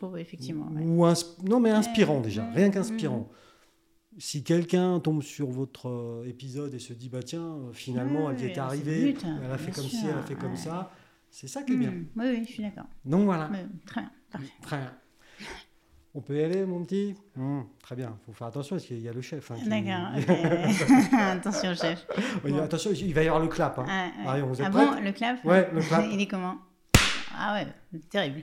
Oh, effectivement. ouais. Ou non, mais inspirant déjà, Mm, rien mm, qu'inspirant. Si quelqu'un tombe sur votre euh, épisode et se dit, bah tiens, euh, finalement, Oui, elle y oui, est arrivée, but, elle a fait bien comme ci, sûr, elle a fait comme ça, c'est ça qui est bien. Mm, Oui, oui, je suis d'accord. Donc voilà, Très bien. Parfait. très bien. On peut y aller, mon petit? Mm, Très bien, il faut faire attention parce qu'il y a le chef. hein, qui- D'accord. ok. Attention, chef. Oui, Bon. Attention, il va y avoir le clap. hein. Ah, ouais. Vous Ah bon, le clap? Ouais, le clap. Il est comment? Ah ouais, terrible.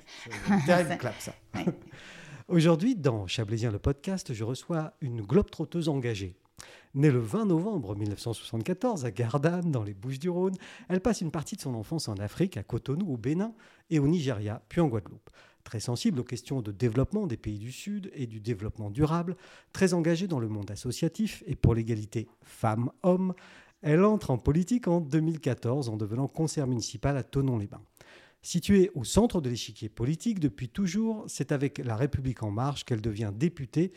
Terrible clap, ça. Ouais. Aujourd'hui, dans Chablaisien le podcast, je reçois une globe-trotteuse engagée. Née le 20 novembre 1974 à Gardanne, dans les Bouches-du-Rhône, elle passe une partie de son enfance en Afrique, à Cotonou, au Bénin et au Nigeria, puis en Guadeloupe. Très sensible aux questions de développement des pays du Sud et du développement durable, très engagée dans le monde associatif et pour l'égalité femmes-hommes, elle entre en politique en 2014 en devenant conseillère municipale à Tonon-les-Bains. Située au centre de l'échiquier politique depuis toujours, c'est avec La République en marche qu'elle devient députée,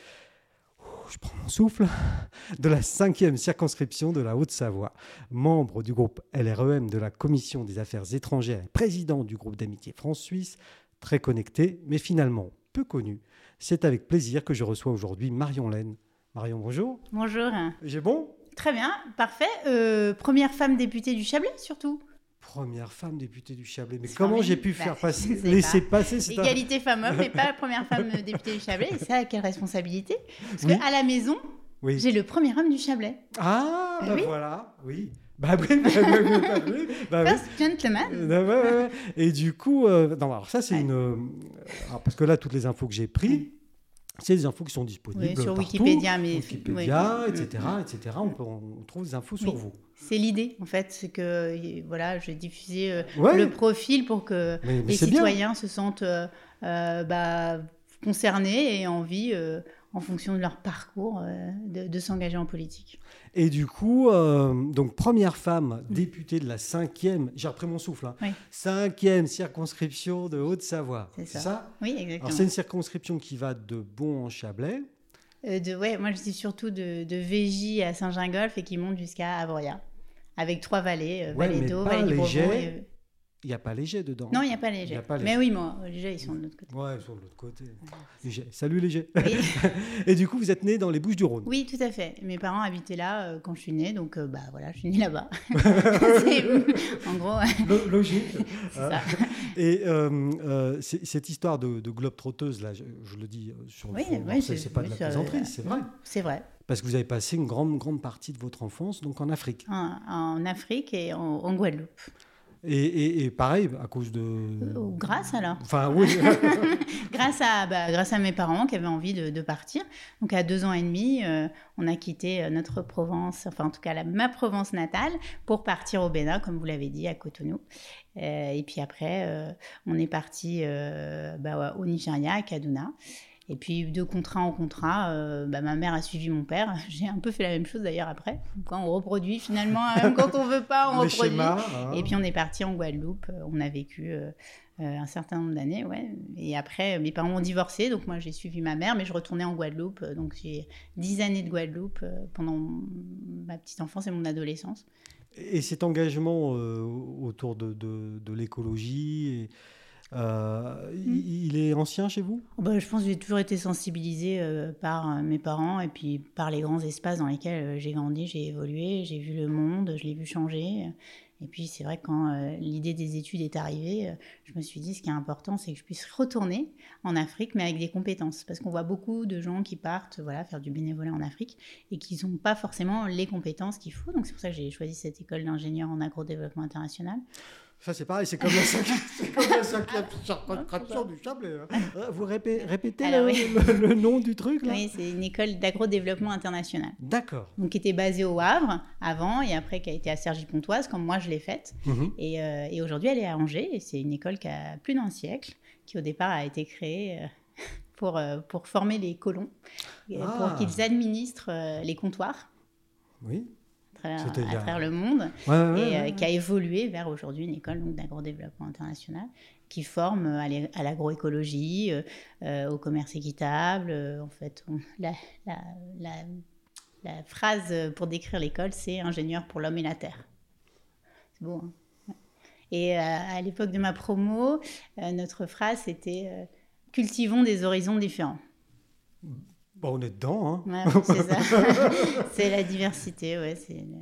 je prends mon souffle, de la cinquième circonscription de la Haute-Savoie. Membre du groupe LREM de la Commission des Affaires étrangères et président du groupe d'amitié France-Suisse, très connecté, mais finalement peu connu. C'est avec plaisir que je reçois aujourd'hui Marion Laine. Marion, bonjour. Bonjour. J'ai bon? Très bien, parfait. Euh, première femme députée du Chablais, surtout. Première femme députée du Chablais. Mais comment j'ai pu Bah, faire passer, laisser pas. passer cette Égalité femmes-hommes, mais pas la première femme députée du Chablais. Et ça, quelle responsabilité Parce Oui. qu'à la maison, Oui. j'ai le premier homme du Chablais. Ah, Ah bah oui. voilà, oui. Bah oui, bah oui, bah oui, bah. First gentleman. Euh, ouais, ouais, ouais. Et du coup, euh, non, alors ça c'est une, euh, alors, parce que là toutes les infos que j'ai prises, c'est des infos qui sont disponibles Oui, sur partout. Wikipédia, mais Wikipédia, oui. etc., etc. On, peut, on trouve des infos sur vous. C'est l'idée, en fait, c'est que voilà, je diffusais euh, Ouais. le profil pour que Mais, mais les bien. citoyens se sentent euh, euh, bah, concernés et envie, euh, en fonction de leur parcours, euh, de, de s'engager en politique. Et du coup, euh, donc première femme députée de la cinquième, j'ai repris mon souffle, hein, Oui. cinquième circonscription de Haute-Savoie. C'est ça. ça? Oui, exactement. c'est une circonscription qui va de Bon en Chablais. Euh, de, ouais, moi, je dis surtout de, de Végy à Saint-Gingolph et qui monte jusqu'à Avoria, avec trois vallées, euh, Ouais, vallée d'eau, vallée du léger. Beauvau et- Il n'y a pas léger dedans. Non, il n'y a pas y a pas Mais oui, moi, léger, ils sont de l'autre côté. Ouais, sur l'autre côté. Léger. Salut Léger. Oui. Et du coup, vous êtes né dans les Bouches-du-Rhône. Oui, tout à fait. Mes parents habitaient là euh, quand je suis née, donc euh, bah voilà, je suis née là-bas. C'est- en gros, Logique. ça. Et euh, cette histoire de, de globe trotteuse, là, je, je le dis sur le Oui, oui, c'est pas de la plaisanterie, c'est vrai. C'est vrai. Parce que vous avez passé une grande, grande partie de votre enfance donc en Afrique. En, en Afrique et en, en Guadeloupe. Et, et- et pareil, à cause de. Ou grâce alors. Enfin, oui. grâce à, bah, grâce à mes parents qui avaient envie de, de partir. Donc à deux ans et demi, euh, on a quitté euh, notre Provence, enfin en tout cas la, ma Provence natale, pour partir au Bénin, comme vous l'avez dit, à Cotonou. Euh, et puis après, euh, on est parti euh, bah, au Nigeria, à Kaduna. Et puis de contrat en contrat, euh, bah, ma mère a suivi mon père. J'ai un peu fait la même chose d'ailleurs après. Quand on reproduit finalement, même quand on veut pas, on les reproduit. schémas. hein. Et puis on est parti en Guadeloupe. Euh, On a vécu euh, euh, un certain nombre d'années, ouais. Et après, mes parents ont divorcé, donc moi j'ai suivi ma mère, mais je retournais en Guadeloupe. Euh, Donc j'ai dix années de Guadeloupe euh, pendant ma petite enfance et mon adolescence. Et cet engagement euh, autour de, de- de l'écologie, et, euh, Hmm. il, est ancien chez vous? Bah, je pense que j'ai toujours été sensibilisée euh, par euh, mes parents et puis par les grands espaces dans lesquels j'ai grandi, j'ai évolué, j'ai vu le monde, je l'ai vu changer. Et puis c'est vrai que quand euh, l'idée des études est arrivée, euh, je me suis dit ce qui est important, c'est que je puisse retourner en Afrique, mais avec des compétences. Parce qu'on voit beaucoup de gens qui partent voilà, faire du bénévolat en Afrique et qui n'ont pas forcément les compétences qu'il faut. Donc c'est pour ça que j'ai choisi cette école d'ingénieur en agro-développement international. Ça, c'est pareil, c'est comme la circonscription du Chablais. hein. Euh, Vous répé- répétez Alors, le, oui. le- le nom du truc là Oui, c'est une école d'agro-développement international. D'accord. donc qui était basée au Havre avant et après qui a été à Cergy-Pontoise comme moi je l'ai faite et, euh, et aujourd'hui elle est à Angers et c'est une école qui a plus d'un siècle qui au départ a été créée euh, pour, euh, pour former les colons et Ah. pour qu'ils administrent les comptoirs Oui. À travers, à le monde Ouais, ouais, et euh, qui a évolué vers aujourd'hui une école d'agro-développement international qui forme euh, à l'agroécologie, euh, au commerce équitable. en fait, on- la, la- la- la phrase pour décrire l'école, c'est ingénieur pour l'homme et la terre. C'est beau. hein et à l'époque de ma promo, notre phrase c'était cultivons des horizons différents. Bon, on est dedans. Hein. c'est la diversité. Ouais,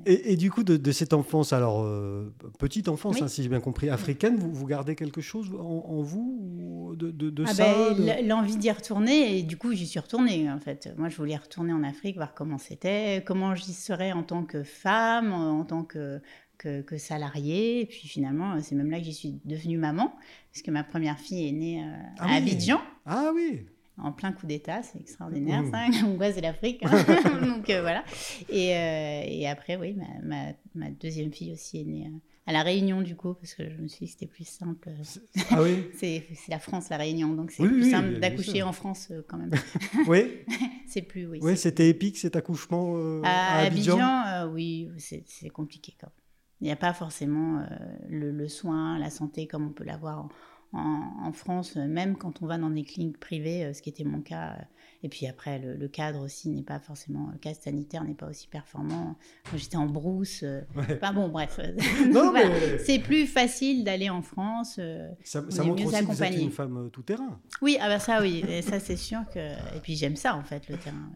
et, et, du coup, de, cette enfance, alors euh, petite enfance, hein, si j'ai bien compris, africaine, vous, vous gardez quelque chose en, vous de, de, ah ça ben, L'envie d'y retourner, et du coup, j'y suis retournée en fait. Moi, je voulais retourner en Afrique, voir comment c'était, comment j'y serais en tant que femme, en tant que, que, que salariée. Et puis finalement, c'est même là que j'y suis devenue maman, puisque ma première fille est née euh, ah à Abidjan. Ah oui en plein coup d'État, c'est extraordinaire mmh. ça, l'angoisse c'est l'Afrique. Hein. Donc euh, voilà. Et, euh, et, après, oui, ma, ma, deuxième fille aussi est née euh, à La Réunion du coup, parce que je me suis dit que c'était plus simple. Ah oui C'est la France, La Réunion, donc c'est plus simple d'accoucher en France quand même. oui C'est plus, oui. Oui, c'était épique cet accouchement à, Abidjan. oui, c'est compliqué quand même. Il n'y a pas forcément le, le, soin, la santé comme on peut l'avoir en en, France, même quand on va dans des cliniques privées, euh, ce qui était mon cas. Euh, et puis après, le, cadre aussi n'est pas forcément, le cadre sanitaire n'est pas aussi performant. J'étais en brousse. Euh, enfin bon, bref. C'est plus facile d'aller en France. Ça, ça montre mieux aussi que vous êtes une femme tout terrain. Oui, ah bah ça oui, et ça c'est sûr que. Et puis j'aime ça en fait, le terrain.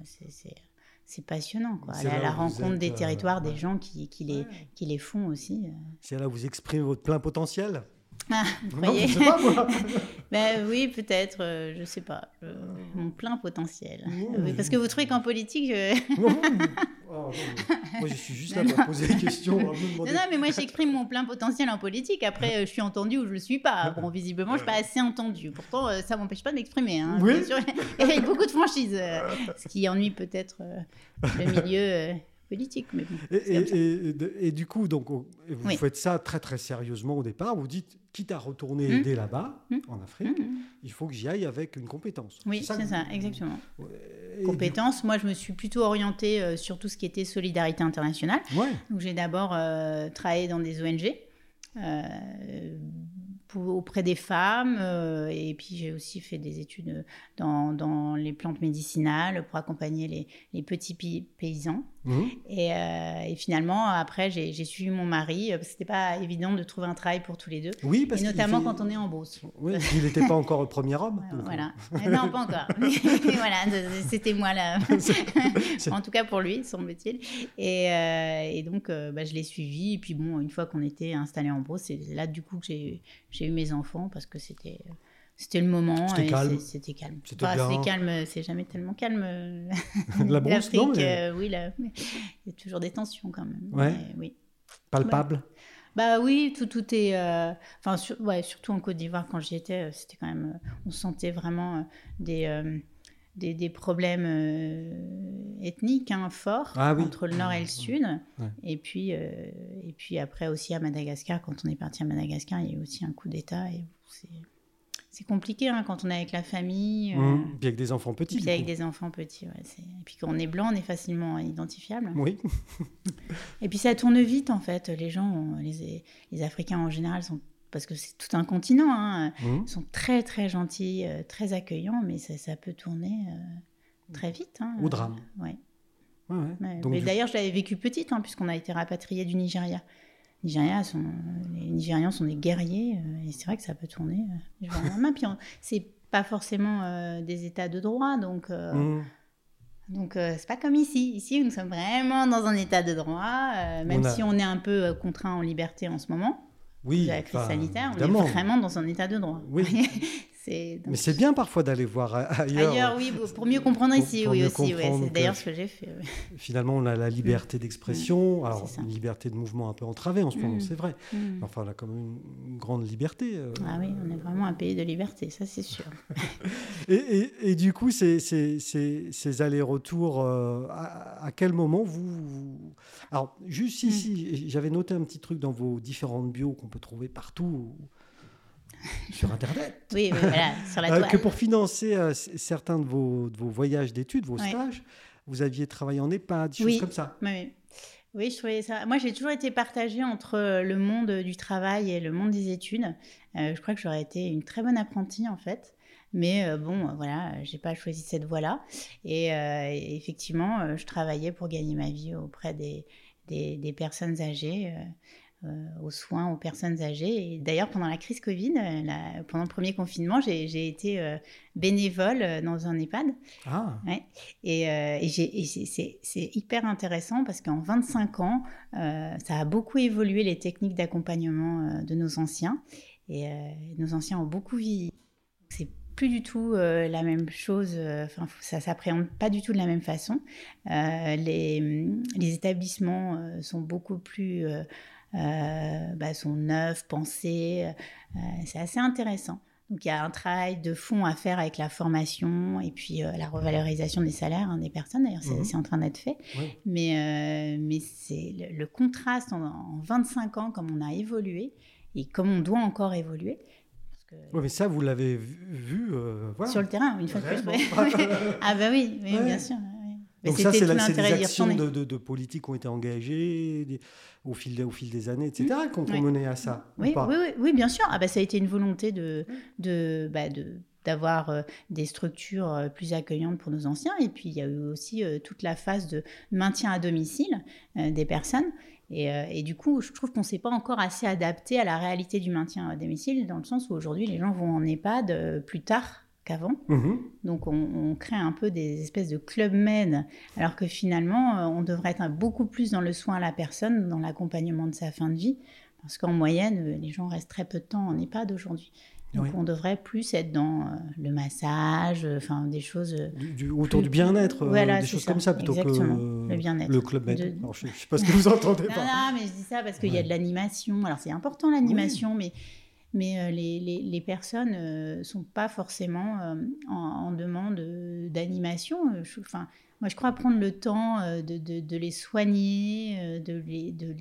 C'est passionnant, quoi. Aller à la rencontre des territoires, des gens qui, qui, les, qui les font aussi. C'est là où vous exprimez votre plein potentiel ah, vous voyez ben, Oui, peut-être, euh, je sais pas. mon plein potentiel. parce que vous trouvez qu'en politique. Oh, moi, je suis juste là pour poser des questions. Non, non, mais moi, j'exprime mon plein potentiel en politique. Après, euh, je suis entendue ou je le suis pas. Bon, visiblement, je suis pas assez entendue. Pourtant, euh, ça m'empêche pas de m'exprimer. Hein, oui. Et avec beaucoup de franchise. ce qui ennuie peut-être le milieu politique. Mais et, du coup, donc, vous faites ça très très sérieusement au départ. Vous dites, quitte à retourner mmh. aider là-bas, mmh. en Afrique, mmh, il faut que j'y aille avec une compétence. Oui, c'est ça, exactement. compétence, moi je me suis plutôt orientée euh, sur tout ce qui était solidarité internationale. Donc j'ai d'abord euh, travaillé dans des ONG. Euh, auprès des femmes. Euh, et puis j'ai aussi fait des études dans, dans, les plantes médicinales pour accompagner les, les petits paysans. Mmh. Et, euh, et, finalement, après, j'ai suivi mon mari. C'était pas évident de trouver un travail pour tous les deux. Oui, parce et notamment quand on est en Beauce. Oui, il n'était pas encore le premier homme. voilà. non, pas encore. voilà, c'était moi là. en tout cas pour lui, semble-t-il. Et, euh, et, donc, bah, je l'ai suivi. Et puis bon, une fois qu'on était installé en Beauce, c'est là du coup que j'ai j'ai eu mes enfants parce que c'était c'était le moment. C'était calme. C'était calme. C'était calme. C'est jamais tellement calme. la brousse, non euh, Oui, il y a toujours des tensions quand même. Ouais. oui. Palpable? Bah oui, tout, tout est. Euh, enfin, ouais, surtout en Côte d'Ivoire, quand j'y étais, euh, c'était quand même. on sentait vraiment des, des, des, problèmes ethniques hein, forts ah entre le nord et le sud. Et, puis, et puis après aussi à Madagascar, quand on est parti à Madagascar, il y a eu aussi un coup d'État. Et c'est c'est compliqué hein, quand on est avec la famille. Euh, mmh. Puis avec des enfants petits. Puis avec des enfants petits, ouais, Et puis quand on est blanc, on est facilement identifiable. Oui. et puis ça tourne vite en fait. Les gens, les, les Africains en général sont parce que c'est tout un continent, hein, mmh. sont très très gentils, euh, très accueillants, mais ça, ça peut tourner euh, très vite. Hein, Au drame. ouais. Ouais, ouais. mais d'ailleurs, je l'avais vécu petite, hein, puisqu'on a été rapatrié du Nigeria. Nigériens sont, les Nigérians sont des guerriers euh, et c'est vrai que ça peut tourner. Euh, puis c'est pas forcément euh, des États de droit, donc mmh. donc c'est pas comme ici. Ici, nous sommes vraiment dans un État de droit, même si on est un peu contraint en liberté en ce moment. Oui, la crise sanitaire, on est vraiment dans un état de droit. Oui. Mais c'est bien parfois d'aller voir ailleurs. Ailleurs, oui, pour mieux comprendre ici, oui aussi. c'est d'ailleurs ce que j'ai fait. Finalement, on a la liberté mm. d'expression, mm. alors une liberté de mouvement un peu entravée en ce moment, mm. c'est vrai. Enfin, on a quand même une grande liberté. Euh. Ah oui, on est vraiment un pays de liberté, ça c'est sûr. et, et, du coup, ces, ces, ces, allers-retours, euh, à, quel moment vous, Alors, juste ici, j'avais noté un petit truc dans vos différentes bios qu'on peut trouver partout sur Internet. oui, voilà, sur la euh, toile. que pour financer euh, certains de vos, de vos voyages d'études, vos stages, vous aviez travaillé en EHPAD, des choses comme ça. Oui, oui. je trouvais ça. Moi, j'ai toujours été partagée entre euh, le monde du travail et le monde des études. je crois que j'aurais été une très bonne apprentie, en fait. Mais bon, voilà, j'ai pas choisi cette voie-là. Et, effectivement, je travaillais pour gagner ma vie auprès des, des, des personnes âgées aux soins aux personnes âgées. Et d'ailleurs, pendant la crise Covid, pendant le premier confinement, j'ai été bénévole dans un EHPAD. Ah. Ouais. Et, et c'est hyper intéressant parce qu'en 25 ans, ça a beaucoup évolué les techniques d'accompagnement de nos anciens. Et nos anciens ont beaucoup vieilli. C'est plus du tout euh, la même chose, euh, enfin, ça s'appréhende pas du tout de la même façon. Euh, les, les, établissements sont beaucoup plus. Bah, sont neufs, pensés. c'est assez intéressant. Donc il y a un travail de fond à faire avec la formation et puis la revalorisation des salaires hein, des personnes. D'ailleurs, c'est mmh en train d'être fait. Mais, mais c'est le, contraste en, en, 25 ans, comme on a évolué et comme on doit encore évoluer, oui, mais ça, vous l'avez vu, euh, Sur le terrain, une fois de plus. ah bah oui, bien sûr. Donc ça, c'est des actions de, de, politique qui ont été engagées au fil, au fil des années, etc., mmh. qui ont mené à ça. Oui, oui, oui, bien sûr. Ah bah, ça a été une volonté de, de, bah, de d'avoir euh, des structures euh, plus accueillantes pour nos anciens. Et puis, il y a eu aussi toute la phase de maintien à domicile des personnes. Euh, et, du coup, je trouve qu'on ne s'est pas encore assez adapté à la réalité du maintien à domicile, dans le sens où aujourd'hui, les gens vont en EHPAD euh, plus tard qu'avant. Mhm. Donc, on, crée un peu des espèces de club med, alors que finalement, euh, on devrait être beaucoup plus dans le soin à la personne, dans l'accompagnement de sa fin de vie, parce qu'en moyenne, les gens restent très peu de temps en EHPAD aujourd'hui. Donc on devrait plus être dans euh, le massage, euh, enfin des choses euh, du, autour du bien-être, des choses comme ça plutôt que le, bien-être. le club med. je ne sais pas ce que vous entendez non, Non, mais je dis ça parce qu'il y a de l'animation. Alors c'est important l'animation, mais mais les, les, les, personnes ne sont pas forcément en, demande d'animation. Enfin, moi, je crois prendre le temps de, de, de les soigner, de les, de,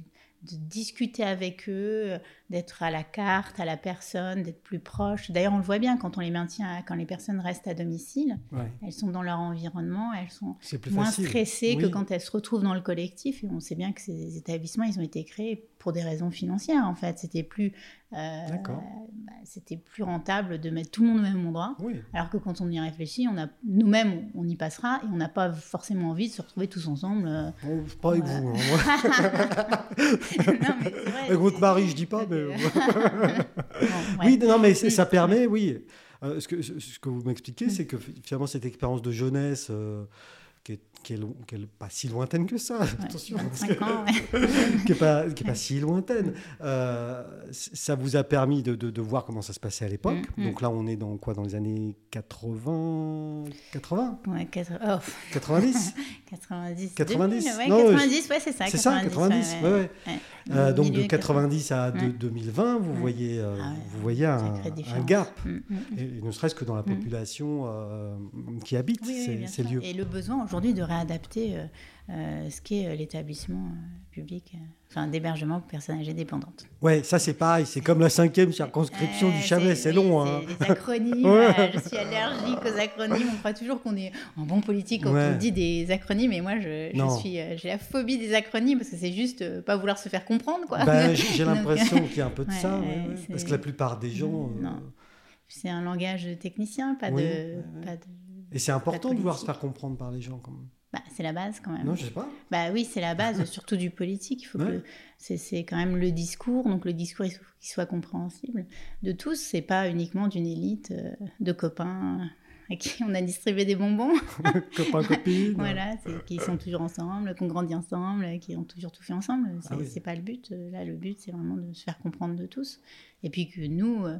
de discuter avec eux, d'être à la carte, à la personne, d'être plus proche. D'ailleurs, on le voit bien quand on les maintient, quand les personnes restent à domicile, elles sont dans leur environnement, elles sont moins stressées que quand elles se retrouvent dans le collectif. Et on sait bien que ces établissements, ils ont été créés pour des raisons financières, en fait. C'était plus, euh, bah, c'était plus rentable de mettre tout le monde au même endroit. Alors que quand on y réfléchit, on a nous-mêmes, on y passera et on n'a pas forcément envie de se retrouver tous ensemble. Euh, pas avec vous. Hein, avec votre mari, je dis pas, mais. oui, non, mais ça permet, oui. Euh, ce, que, ce que vous m'expliquez, mm. c'est que finalement, cette expérience de jeunesse qui est, pas si lointaine que ça, attention, qui n'est pas, pas, si lointaine. Euh, ça vous a permis de, de, voir comment ça se passait à l'époque. Mm, mm. Donc là, on est dans quoi Dans les années 80 80 ouais, 80, 90 90 90 ouais, 90, ouais, c'est ça. C'est ça, 90, ouais, ouais. Euh, donc de 90 à 2020, vous voyez, euh, ah vous voyez un, un gap, mm, et, ne serait-ce que dans la population qui habite ces, lieux. Et le besoin aujourd'hui de réadapter euh, euh, ce qu'est euh, l'établissement public enfin d'hébergement pour personnes âgées dépendantes. Ouais, ça c'est pareil, c'est comme la cinquième circonscription du Chavet, c'est long. Hein. Les acronymes, je suis allergique aux acronymes. On croit toujours qu'on est en bon politique quand on dit des acronymes, et moi je, suis, j'ai la phobie des acronymes parce que c'est juste pas vouloir se faire comprendre, quoi. Ben, j'ai l'impression qu'il y a un peu de ça, parce que la plupart des gens. Non. C'est un langage technicien, pas, de, pas de. Et c'est important de vouloir se faire comprendre par les gens, quand même. Bah, c'est la base quand même. Non, je sais pas. Bah oui, c'est la base, surtout du politique. Il faut que c'est, quand même le discours, donc le discours il faut qu'il soit compréhensible de tous. C'est pas uniquement d'une élite euh, de copains à qui on a distribué des bonbons. copains copines. voilà, qui sont toujours ensemble, qui ont grandi ensemble, qui ont toujours tout fait ensemble. C'est, ah c'est pas le but. Là, le but c'est vraiment de se faire comprendre de tous, et puis que nous. Euh,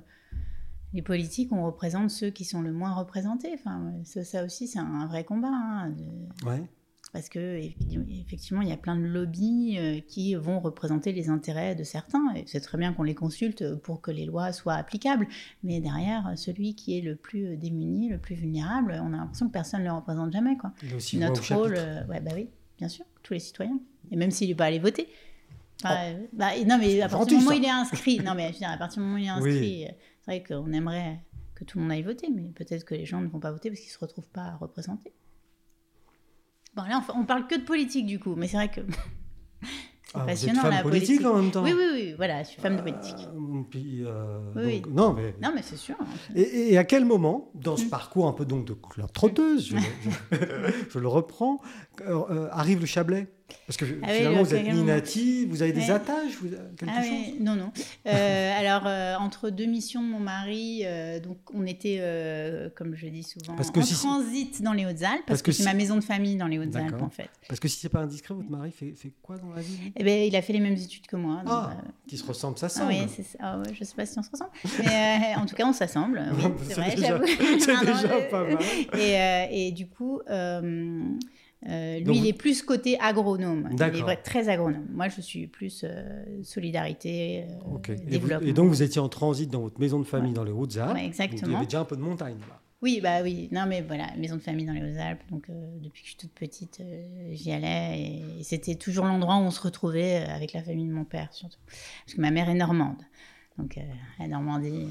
les politiques, on représente ceux qui sont le moins représentés. Enfin, ça, aussi, c'est un vrai combat. Hein, parce que effectivement, il y a plein de lobbies euh, qui vont représenter les intérêts de certains. Et c'est très bien qu'on les consulte pour que les lois soient applicables. Mais derrière, celui qui est le plus démuni, le plus vulnérable, on a l'impression que personne ne le représente jamais. Quoi. Notre rôle, euh, ouais, bah oui, bien sûr, tous les citoyens. Et même s'il n'est pas allé voter. Bah, bah, non, mais à partir du moment où il est inscrit, non, mais à partir du moment où il est inscrit, c'est vrai qu'on aimerait que tout le monde aille voter, mais peut-être que les gens ne vont pas voter parce qu'ils ne se retrouvent pas représentés. Bon, là, on, parle que de politique du coup, mais c'est vrai que. c'est ah, passionnant vous êtes femme la politique, en même temps. Oui, oui, oui, voilà, je suis femme de politique. Euh, euh, oui, Non, mais. Non, mais c'est sûr. Et, à quel moment, dans ce hmm. parcours un peu donc de couleur trotteuse, je, le reprends, euh, arrive le Chablais? Parce que Ah oui, finalement, le vous êtes carrément. Ninati, vous avez des Ouais. attaches, vous- quelque Ah chose ouais, non, non. Euh, alors, euh, entre deux missions de mon mari, euh, donc on était, comme je dis souvent, Parce que en si- transit dans les Hautes-Alpes, parce, Parce que que, c'est si- ma maison de famille dans les Hautes-Alpes, en fait. Parce que si c'est pas indiscret, votre mari fait, fait quoi dans la vie Eh ben, il a fait les mêmes études que moi. donc, Ah, qui se ressemble, ça ah semble. oui, c'est ça. Ah ouais, je sais pas si on se ressemble. Mais en tout cas, on s'assemble. oui, c'est vrai, déjà- j'avoue. c'est déjà pas mal. Et, et du coup, euh, lui, Donc il est plus côté agronome. Il est très agronome. Moi, je suis plus euh, solidarité, euh, Ok. Et, vous- développement. et donc vous étiez en transit dans votre maison de famille Ouais. dans les Hautes-Alpes. Ouais, Donc, Il y exactement. avait déjà un peu de montagne là. Oui, bah oui. Non, mais voilà, maison de famille dans les Hautes-Alpes. Donc, depuis que je suis toute petite, j'y allais. Et, et c'était toujours l'endroit où on se retrouvait avec la famille de mon père, surtout. Parce que ma mère est normande. Donc, euh, la Normandie,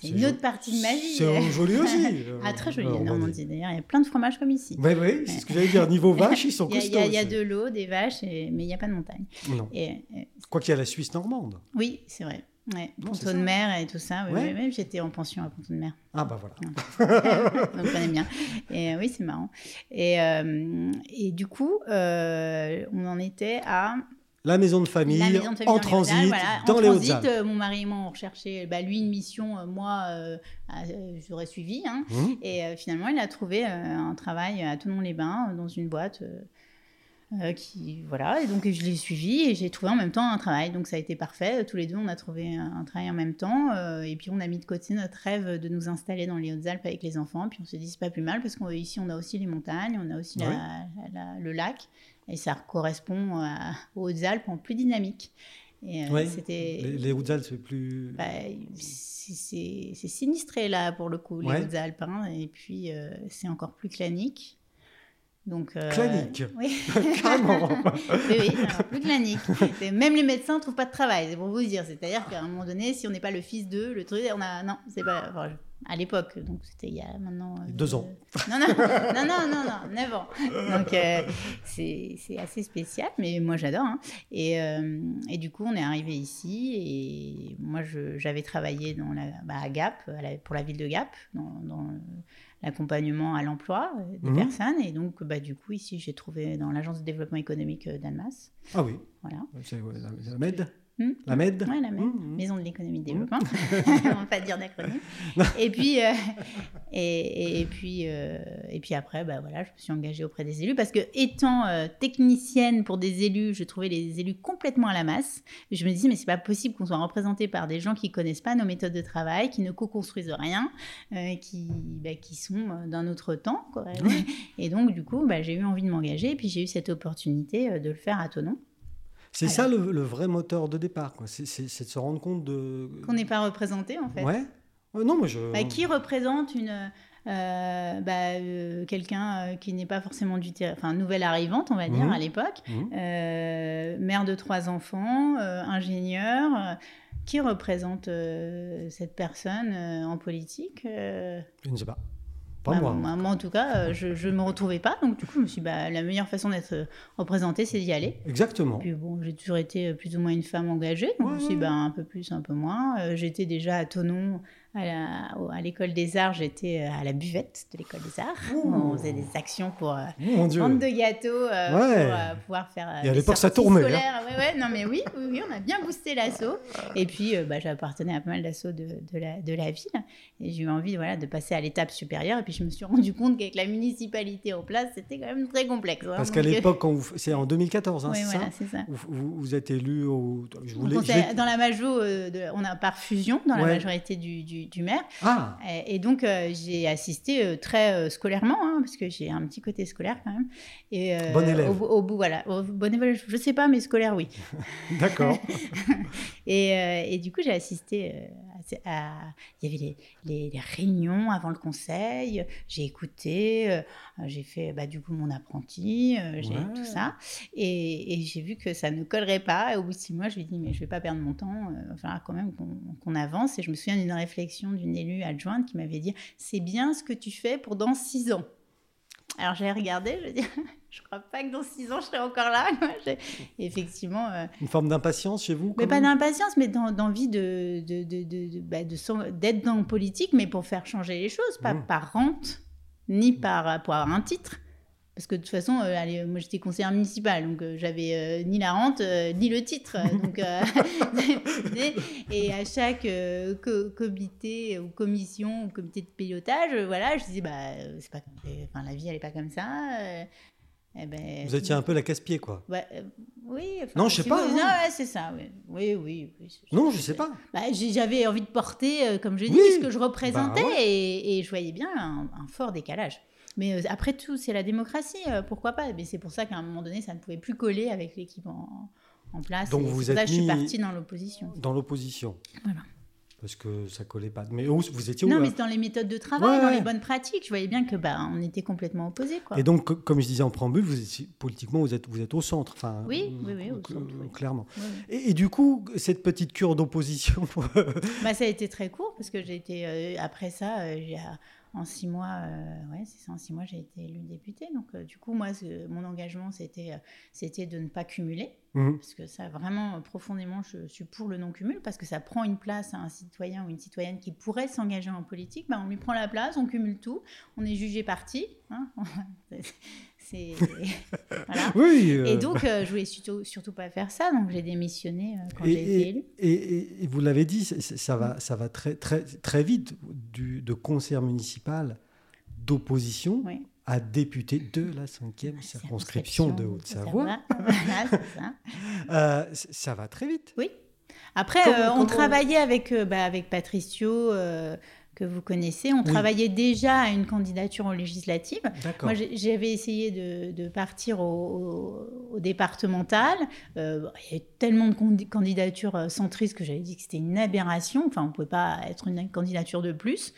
c'est une autre partie de ma vie. C'est joli aussi. ah, très jolie, la Normandie. D'ailleurs, il y a plein de fromages comme ici. Oui, oui, c'est ce que j'allais dire. Niveau vache, ils sont il costauds. y a- il y a de l'eau, des vaches, et- mais il n'y a pas de montagne. Non. Et, euh, Quoi qu'il y a la Suisse normande. oui, c'est vrai. Ouais, Ponton de mer et tout ça. Oui, Ouais. oui, j'étais en pension à Ponton de mer. Ah bah voilà. Donc, on connaît bien. Et euh, oui, c'est marrant. Et, euh, et du coup, euh, on en était à La maison de famille, la maison de famille en transit, voilà. dans en les transit, euh, mon mari et moi, on recherchait, bah, lui, une mission, euh, moi, euh, euh, j'aurais suivi. hein. Hum, Et euh, finalement, il a trouvé euh, un travail à Tonon-les-Bains, euh, dans une boîte. euh, euh, qui voilà et donc je l'ai suivi et j'ai trouvé en même temps un travail donc ça a été parfait tous les deux on a trouvé un, un travail en même temps euh, et puis on a mis de côté notre rêve de nous installer dans les Hautes-Alpes avec les enfants puis on s'est dit c'est pas plus mal parce qu'ici on a aussi les montagnes on a aussi la- Ouais. la- le lac et ça correspond à- aux Hautes-Alpes en plus dynamique et euh, Ouais. c'était Les, les Hautes-Alpes, c'est plus. bah, c'est- c'est c'est sinistré là pour le coup, les Ouais. Hautes-Alpes. hein, et puis euh, c'est encore plus clanique. Donc, euh, Clanique. Oui, Carrément. oui, oui, alors, plus clanique. Même les médecins ne trouvent pas de travail, c'est pour vous dire. C'est-à-dire qu'à un moment donné, si on n'est pas le fils d'eux, le truc, on a. Non, c'est pas. enfin, je- à l'époque, donc c'était il y a maintenant. euh, Deux ans. Non, non, non, non, non, non, 9 ans. Donc euh, c'est assez spécial, mais moi j'adore. hein. Et, euh, et du coup, on est arrivé ici et moi j'avais travaillé dans la, bah, à Gap, pour la ville de Gap, dans, dans l'accompagnement à l'emploi euh, des Mhm. personnes. Et donc, bah, du coup, ici j'ai trouvé dans l'agence de développement économique d'Almas. Ah oui. Voilà. C'est la MED. Hmm. La MED. Ouais, la même. Hum, hum. Maison de l'économie de développement. On va pas dire d'acronyme. et puis, euh, et, et puis, euh, et puis après, bah voilà, je me suis engagée auprès des élus parce que étant euh, technicienne pour des élus, je trouvais les élus complètement à la masse. Je me disais mais c'est pas possible qu'on soit représenté par des gens qui connaissent pas nos méthodes de travail, qui ne co-construisent rien, qui, bah, qui sont d'un autre temps. quoi. Et donc du coup, bah, j'ai eu envie de m'engager et puis j'ai eu cette opportunité de le faire à Tonon. C'est ça le, le vrai moteur de départ. C'est de se rendre compte de. Qu'on n'est pas représenté en fait. Ouais. Ouais, non, moi je. Bah, qui représente une euh, bah, euh, quelqu'un euh, qui n'est pas forcément du terrain, enfin nouvelle arrivante, on va dire Mhm. à l'époque, Mhm. mère de trois enfants, ingénieur. qui représente cette personne en politique Je ne sais pas. Pas bah, moi. moi, en tout cas, euh, je ne me retrouvais pas. Donc, du coup, je me suis dit, bah, la meilleure façon d'être euh, représentée, c'est d'y aller. Exactement. Puis bon, j'ai toujours été euh, plus ou moins une femme engagée, donc je me suis dit, bah, un peu plus, un peu moins. J'étais déjà à Tonon, à l'école des arts, j'étais euh, à la buvette de l'école des arts. On faisait des actions pour euh, Oh, mon Dieu. vendre de gâteaux, euh, Ouais. pour euh, pouvoir faire. Et à l'époque, ça tournait, hein. Ouais, ouais, non, mais oui, oui, oui, on a bien boosté l'assaut. Et puis, bah, j'appartenais à pas mal d'assauts de, de la, de la ville. Et j'ai eu envie voilà, de passer à l'étape supérieure. Et puis, je me suis rendu compte qu'avec la municipalité en place, c'était quand même très complexe. hein. Parce qu'à l'époque, vous- c'est en 2014, hein, oui, voilà, ça ça. vous, vous- vous êtes élu au. Je voulais. dans la majo, de- on a par fusion dans la majorité du, du, du maire. Ah, Et, et donc, euh, j'ai assisté euh, très euh, scolairement, hein, parce que j'ai un petit côté scolaire quand même. Et, euh, Bon élève. Au, bout- au bout, voilà. Au, bon élève, je sais pas, mais scolaire, oui. d'accord. Et, euh, et du coup, j'ai assisté euh, à, Il y avait les, les- les réunions avant le conseil, j'ai écouté, euh, j'ai fait bah, du coup mon apprenti, euh, j'ai Ouais. tout ça. Et, et j'ai vu que ça ne collerait pas. Et au bout de six mois, je me suis dit, mais je vais pas perdre mon temps, euh, il va falloir quand même qu'on qu'on avance. Et je me souviens d'une réflexion d'une élue adjointe qui m'avait dit, c'est bien ce que tu fais pour dans six ans. Alors j'ai regardé, je dis, je crois pas que dans six ans je serai encore là. Effectivement, euh, Une forme d'impatience chez vous mais pas d'impatience, mais d'en- d'envie de, de, de, de- de- bah, d'être dans le politique, mais pour faire changer les choses, pas Mmh. par rente, ni par, pour avoir un titre, Parce que de toute façon, euh, allez, moi j'étais conseillère municipale, donc euh, j'avais euh, ni la rente ni le titre. donc, et à chaque comité ou commission ou comité de pilotage, voilà, je disais, bah, c'est pas, enfin, la vie elle est pas comme ça. Eh ben, vous étiez un peu la casse-pied, quoi. oui. non, je sais pas. non, c'est ça. Oui, oui, oui. non, je sais pas. Bah, j'avais envie de porter, comme je dis, ce que je représentais, bah, et, et, je voyais bien un fort décalage. Mais euh, après tout, c'est la démocratie, euh, pourquoi pas Mais c'est pour ça qu'à un moment donné, ça ne pouvait plus coller avec l'équipe en, place. Donc vous êtes là, je suis partie dans l'opposition. Dans l'opposition. Voilà. Parce que ça collait pas. Mais où vous étiez où Non, mais dans les méthodes de travail, dans les bonnes pratiques. Je voyais bien que bah, on était complètement opposés. Quoi. Et donc, comme je disais en préambule, vous étiez, politiquement, vous êtes, vous êtes au centre. Enfin, oui, oui, oui, au centre, clairement. Et, et, du coup, cette petite cure d'opposition. bah, ça a été très court parce que j'ai été euh, après ça, j'ai en six mois, euh, ouais, c'est ça, en six mois, j'ai été élue députée. Donc, euh, du coup, moi, mon engagement, c'était, euh, c'était de ne pas cumuler. Mmh. Parce que ça, vraiment, profondément, je suis pour le non-cumul, parce que ça prend une place à un citoyen ou une citoyenne qui pourrait s'engager en politique. Ben, on lui prend la place, on cumule tout, on est jugé parti. Hein Oui, Et euh. donc, euh, je voulais surtout, surtout pas faire ça, donc j'ai démissionné euh, quand j'ai été élue. Et, vous l'avez dit, ça va, ça va très, très, très vite du, de concert municipal d'opposition à député de la cinquième circonscription de Haute-Savoie. ça. ça va très vite. Oui. Après, on travaillait avec, bah, avec Patricio que vous connaissez. On travaillait déjà à une candidature aux législatives. Moi, j'avais essayé de, partir au, départemental. Euh, il y avait tellement de candidatures euh, centristes que j'avais dit que c'était une aberration. Enfin, on ne pouvait pas être une candidature de plus.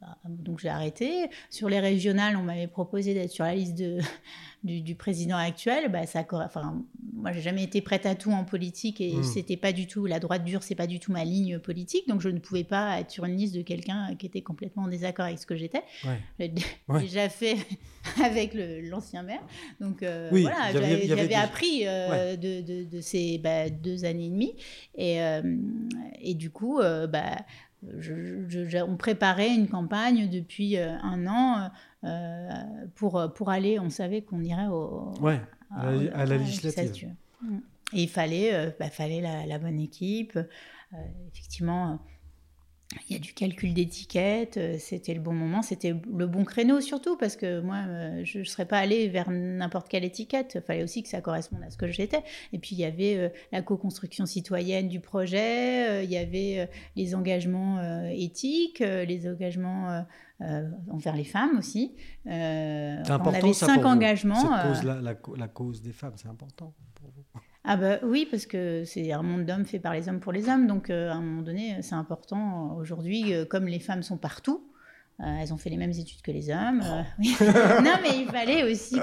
Bah, donc j'ai arrêté. Sur les régionales, on m'avait proposé d'être sur la liste de, du, président actuel. Bah, ça, enfin, moi, j'ai jamais été prête à tout en politique et hmm. c'était pas du tout la droite dure, c'est pas du tout ma ligne politique. Donc je ne pouvais pas être sur une liste de quelqu'un qui était complètement en désaccord avec ce que j'étais. J'ai déjà fait avec l'ancien maire. Donc euh, voilà, j'avais appris euh, de, de, ces bah, deux années et demie et, euh, et du coup, bah on préparait une campagne depuis euh, un an euh, pour, pour aller, on savait qu'on irait au, à, la, législature. Mm. Et il fallait, euh, bah, fallait la, bonne équipe. effectivement, il y a du calcul d'étiquette, euh, c'était le bon moment, c'était le bon créneau surtout, parce que moi, euh, je ne serais pas allée vers n'importe quelle étiquette, il fallait aussi que ça corresponde à ce que j'étais. Et puis, il y avait euh, la co-construction citoyenne du projet, il y avait les engagements éthiques, les engagements envers les femmes aussi. on avait cinq engagements. la, la cause des femmes, c'est important pour vous ah bah oui, parce que c'est un monde d'hommes fait par les hommes pour les hommes. Donc euh, à un moment donné, c'est important aujourd'hui, euh, comme les femmes sont partout, euh, elles ont fait les mêmes études que les hommes. non, mais il fallait aussi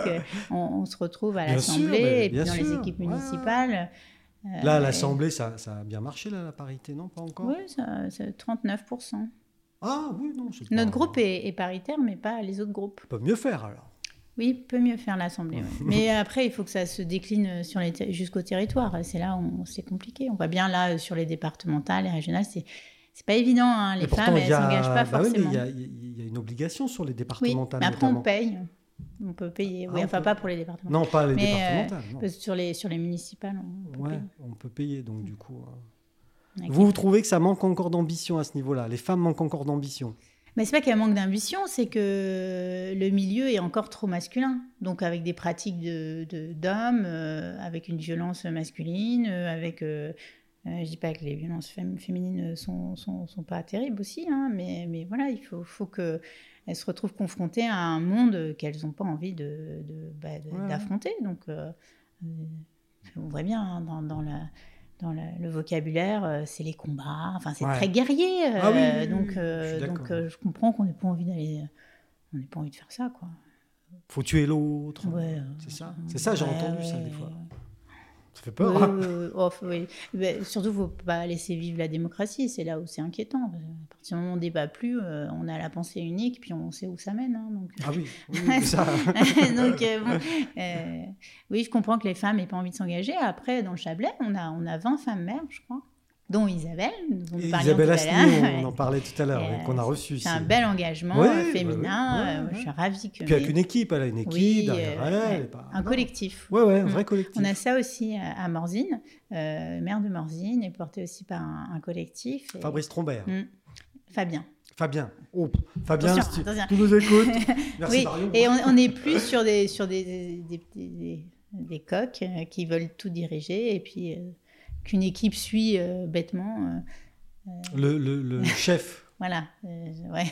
qu'on on se retrouve à l'Assemblée et puis dans les équipes municipales. Là, à l'Assemblée, ça, ça, a bien marché, là, la parité, non Pas encore? Oui, c'est 39%. Ah oui, non. Notre groupe est, est, paritaire, mais pas les autres groupes. Ils peuvent mieux faire alors. Oui, peut mieux faire l'Assemblée. Mais après, il faut que ça se décline sur les jusqu'au territoire. C'est là où c'est compliqué. On voit bien là sur les départementales, les régionales, c'est c'est pas évident. Hein. Les femmes, elles s'engagent pas bah forcément. il y, a une obligation sur les départementales. Oui, mais après on paye. On peut payer. oui, ah, enfin pas pour les départementales. Non, pas les euh, départementales. Sur les sur les municipales, on peut, payer. on peut payer. Donc du coup, euh, vous, vous trouvez que ça manque encore d'ambition à ce niveau-là? Les femmes manquent encore d'ambition? Mais c'est pas qu'il y a un manque d'ambition, c'est que le milieu est encore trop masculin. Donc avec des pratiques d'hommes, euh, avec une violence masculine, euh, avec... Euh, je dis pas que les violences féminines sont, sont, sont, pas terribles aussi, hein, mais, mais voilà, il faut, faut qu'elles se retrouvent confrontées à un monde qu'elles n'ont pas envie d'affronter. De, bah, Donc, on voit bien hein, dans, dans la dans le, vocabulaire, euh, c'est les combats. Enfin, c'est très guerrier. Ah euh, donc, euh, je donc je comprends qu'on n'ait pas envie d'aller, on n'ait pas envie de faire ça, quoi. Faut tuer l'autre. c'est ça. C'est ça, j'ai entendu ça des fois. Ça fait peur. Hein. Oh, oui, surtout, il ne faut pas laisser vivre la démocratie. C'est là où c'est inquiétant. À partir du moment où on ne débat plus, euh, on a la pensée unique, puis on sait où ça mène. Hein, donc... Ah oui, oui ça. donc, euh, bon, euh, oui, je comprends que les femmes n'aient pas envie de s'engager. Après, dans le Chablais, on a, on a 20 femmes mères, je crois. Dont Isabelle, dont nous Isabelle Asni, on en parlait tout à l'heure, ouais, qu'on a euh, reçu. C'est un bel engagement Ouais, euh, ouais, féminin. ouais, euh, ouais, Je suis ravie que. Puis avec mes- une équipe, elle a une équipe Oui, derrière euh, elle. pas- un non. collectif. Ouais, ouais, un Mm. vrai collectif. On a ça aussi à Morzine, euh, maire de Morzine, est porté aussi par un, un collectif. et- Fabrice Trombert. Mm. Fabien. Fabien. Oh, Fabien, Attention, tu, attention. tu nous écoutes. Merci oui, Marion. et on, on est plus sur des, sur des, des, des, des- euh, qui veulent tout diriger et puis euh, qu'une équipe suit euh, bêtement. euh, Le, le- le chef. voilà. euh, ouais.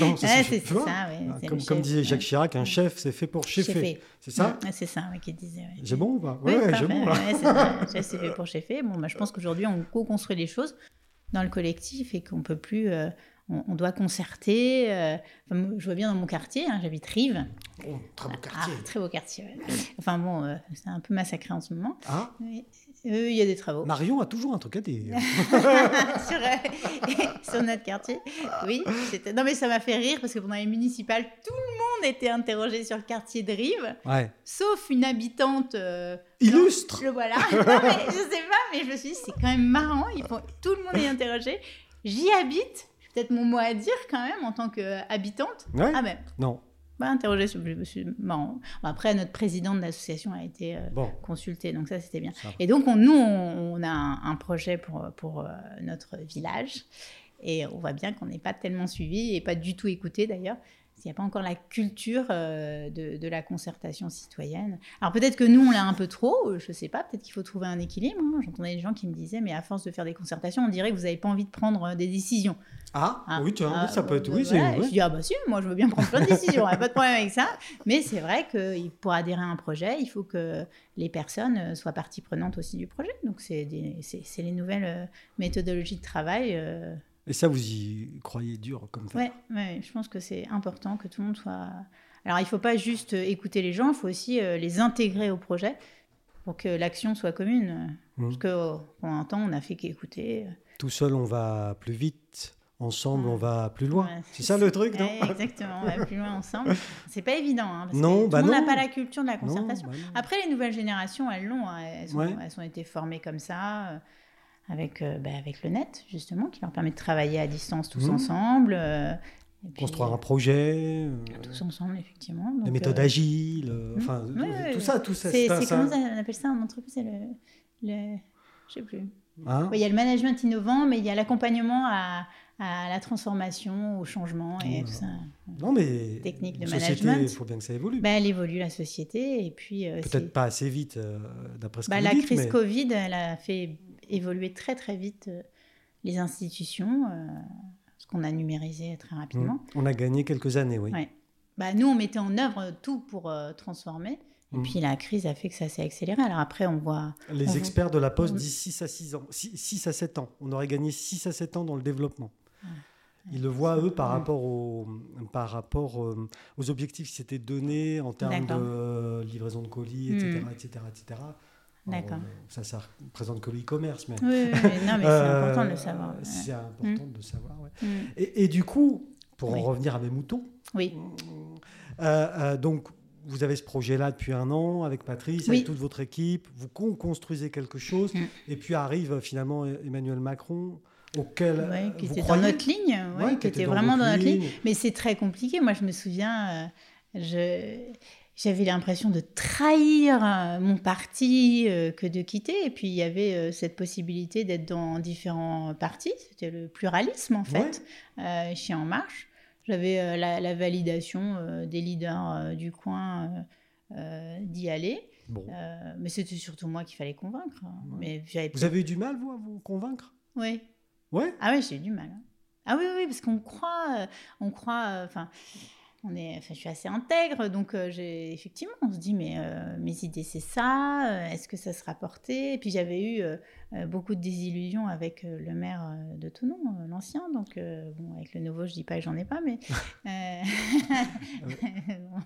Non, ça, Ouais, c'est- ça, ouais, Ah, comme, disait Jacques. Chirac, un chef, c'est fait pour cheffer. C'est ça Ouais, C'est ça ouais, qu'il disait. ouais. J'ai bon ou pas Oui, Ouais, j'ai bon là. c'est ça. Chef, c'est fait pour cheffer. Bon, bah, je pense qu'aujourd'hui, on co-construit les choses dans le collectif et qu'on peut plus. euh, on, on doit concerter. euh, enfin, je vois bien dans mon quartier, hein, j'habite Rive. Oh, très beau quartier. Ah, très beau quartier. Enfin bon, euh, c'est un peu massacré en ce moment. Ah, Oui, euh, il y a des travaux. Marion a toujours un truc à dire. sur, euh, sur notre quartier. Oui, non mais ça m'a fait rire parce que pendant les municipales, tout le monde était interrogé sur le quartier de Rive, Ouais. sauf une habitante. euh, Illustre Le voilà. Non, mais je sais pas, mais je me suis dit, c'est quand même marrant. Il faut... Tout le monde est interrogé. J'y habite. J'ai peut-être mon mot à dire quand même en tant qu'habitante. Ouais Ah ben, Non. Interrogé, sur- suis. Bon, après, notre président de l'association a été euh, Bon. consulté, donc ça c'était bien. Et donc on- nous, on, on a un, un projet pour, pour euh, notre village. Et on voit bien qu'on n'est pas tellement suivi et pas du tout écouté d'ailleurs. Il n'y a pas encore la culture euh, de, de la concertation citoyenne. Alors peut-être que nous, on l'a un peu trop, je ne sais pas, peut-être qu'il faut trouver un équilibre. hein. J'entendais des gens qui me disaient, mais à force de faire des concertations, on dirait que vous n'avez pas envie de prendre euh, des décisions. Ah, Ah, oui, tiens, ah, ça peut être. bah, Oui, c'est. voilà. ouais. Je dis, ah bah si, moi je veux bien prendre plein de décisions, a pas de problème avec ça. Mais c'est vrai que pour adhérer à un projet, il faut que les personnes euh, soient partie prenante aussi du projet. Donc c'est c'est c'est les nouvelles euh, méthodologies de travail. euh. Et ça, vous y croyez dur comme ça Ouais, ouais, je pense que c'est important que tout le monde soit. Alors il ne faut pas juste écouter les gens, il faut aussi les intégrer au projet pour que l'action soit commune. Mhm. Parce que euh, pendant un temps, on n'a fait qu'écouter. Tout seul, on va plus vite. Ensemble, on va plus loin. Ouais, c'est ça le truc, non Ouais, Exactement, on va plus loin ensemble. C'est pas évident, hein, parce Non, que bah non. n'a pas la culture de la Non, concertation. bah non. Après, les nouvelles générations, elles l'ont, hein, elles, sont- Ouais. elles ont été formées comme ça, euh, avec, euh, bah, avec le net, justement, qui leur permet de travailler à distance tous Mhm. ensemble. euh, et puis, Construire un projet, Tous ensemble, effectivement. des Donc, méthodes euh, agiles, euh, enfin, Ouais, tout ça, tout ça. C'est comment ça, on appelle ça en entreprise le. le... Je sais plus. hein? Il y a le management innovant, mais il y a l'accompagnement à, à la transformation, au changement et tout ça. non, mais Technique de management. il faut bien que ça évolue. Bah, elle évolue la société et puis euh, Peut-être pas assez vite, euh, d'après ce bah, que vous la dites, crise mais- Covid, elle a fait évoluer très très vite euh, les institutions, ce qu'on a numérisé très rapidement. Mm. On a gagné quelques années, oui. Ouais. Bah, nous, on mettait en œuvre tout pour transformer. Et Mm. puis la crise a fait que ça s'est accéléré. Alors après, on voit. Les On- experts de la Poste on- disent 6 à 6 ans, 6, à 7 ans. On aurait gagné 6 à 7 ans dans le développement. Ils le voient, eux, par Mm. rapport, au, par rapport euh, aux objectifs qui s'étaient donnés en termes de livraison de colis, etc. Mm. etc., etc. D'accord. euh, ça, ça représente que l'e-commerce, mais... Oui, oui, oui, non, mais c'est Euh, important de le savoir. C'est important de le savoir, ouais. Mm. Et, et du coup, pour Oui. en revenir à mes moutons, Oui. euh, euh, donc vous avez ce projet-là depuis un an avec Patrice, Oui. avec toute votre équipe, vous con- construisez quelque chose, Mm. et puis arrive euh, finalement Emmanuel Macron, auquel Ouais, qui vous était croyez dans notre ligne, ouais, Ouais, qui était vraiment dans notre ligne. ligne. Mais c'est très compliqué. Moi, je me souviens, euh, je, j'avais l'impression de trahir euh, mon parti euh, que de quitter. Et puis, il y avait euh, cette possibilité d'être dans différents partis. C'était le pluralisme, en fait, euh, chez En Marche. J'avais la, la validation des leaders du coin d'y aller. Bon. Mais c'était surtout moi qu'il fallait convaincre. Ouais. Mais Vous avez eu du mal, vous, à vous convaincre? Oui. Ouais Ah oui, j'ai eu du mal. hein. Ah oui, oui, parce qu'on croit, euh, on croit, euh, enfin, on est, enfin, je suis assez intègre, donc euh, j'ai, effectivement, on se dit, mais euh, mes idées, c'est ça, est-ce que ça sera porté? Et puis j'avais eu euh, beaucoup de désillusions avec le maire de Tonon, l'ancien, donc euh, bon, avec le nouveau, je dis pas que j'en ai pas, mais bon,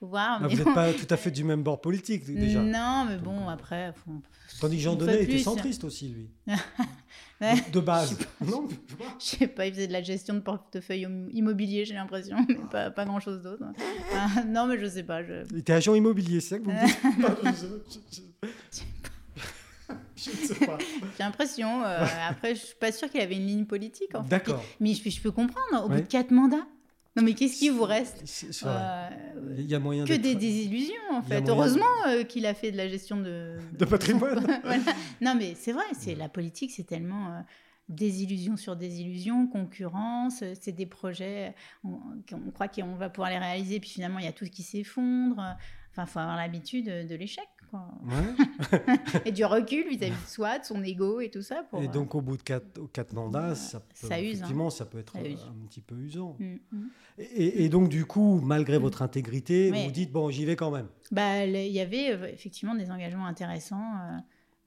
faut voir. Ah, mais Vous bon. n'êtes pas tout à fait du même bord politique, déjà. Non, mais bon, après, faut- Tandis que Jean Donnet était centriste aussi, lui. Ouais. De, de base. je sais pas. Je sais pas, il faisait de la gestion de portefeuille im- immobilier, j'ai l'impression, mais pas, pas grand chose d'autre. Ah, non, mais je sais pas. Je... Il était agent immobilier, c'est ça que vous me dites? J'ai l'impression. euh, après, je suis pas sûre qu'il avait une ligne politique. En fait. D'accord. Mais je, je peux comprendre. Au bout de quatre mandats. Non, mais qu'est-ce qui vous reste. Euh, Il y a moyen Que des désillusions, en fait. Heureusement euh, qu'il a fait de la gestion de, De patrimoine. Voilà. Non, mais c'est vrai, c'est la politique, c'est tellement euh, désillusion sur désillusion, concurrence, c'est des projets, on, on croit qu'on va pouvoir les réaliser, puis finalement il y a tout qui s'effondre. Enfin, faut avoir l'habitude de, de l'échec. Ouais. Et du recul vis-à-vis de soi, de son ego et tout ça. Pour, Et euh, donc, au bout de quatre, quatre mandats, ça, peut, Ça use, hein. effectivement, ça peut être Ça un petit peu usant. mm, mm. Et, et donc, du coup, malgré votre intégrité, vous dites, bon, j'y vais quand même. Bah, il y avait euh, effectivement des engagements intéressants, euh,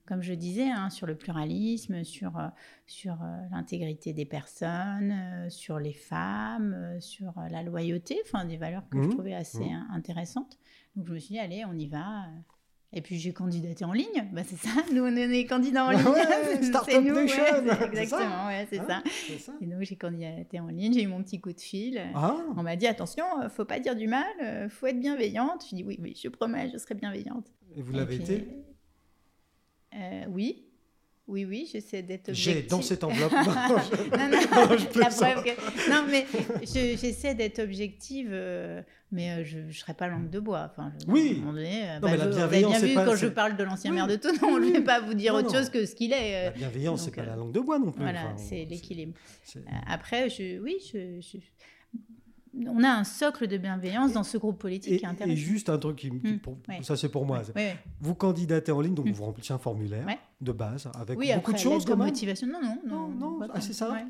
comme je disais, hein, sur le pluralisme, sur, euh, sur euh, l'intégrité des personnes, euh, sur les femmes, euh, sur euh, la loyauté, enfin des valeurs que je Mhm. trouvais assez hein, intéressantes. Donc je me suis dit, allez, on y va. Et puis j'ai candidaté en ligne, bah, c'est ça, nous on est candidats en Ouais, ligne. ouais, C'est Startup nous, ouais, Nation, ça exactement, ouais, c'est ça. c'est ça Et donc j'ai candidaté en ligne, j'ai eu mon petit coup de fil. Ah, On m'a dit attention, euh, faut pas dire du mal, euh, faut être bienveillante. Je dis oui, oui, je promets, je serai bienveillante. et vous l'avez été euh, Oui, oui, oui, j'essaie d'être J'ai objective. dans cette enveloppe. Non, je- Non, non, Non, je la preuve que- non, mais je- j'essaie d'être objective, euh, mais euh, je ne serai pas langue de bois. Enfin, je- Oui. à un moment donné, euh, Non, bah, mais la je- vous avez bienveillance, bien vu pas- quand je parle de l'ancien Oui. maire de Tonon, je ne vais pas vous dire autre chose que ce qu'il est. La euh, bienveillance, c'est pas la langue de bois non plus. voilà, Enfin, c'est l'équilibre. Après, je, oui, je, je- on a un socle de bienveillance dans ce groupe politique Et, qui est et intéressant. juste un truc qui, me- qui- pour- ouais. ça c'est pour moi. Ouais, ouais. Vous candidatez en ligne, donc Mm. vous remplissez un formulaire Ouais. de base avec Oui, beaucoup après, de choses même. motivation, non, non, Non, non, pas ah, c'est ça Ouais.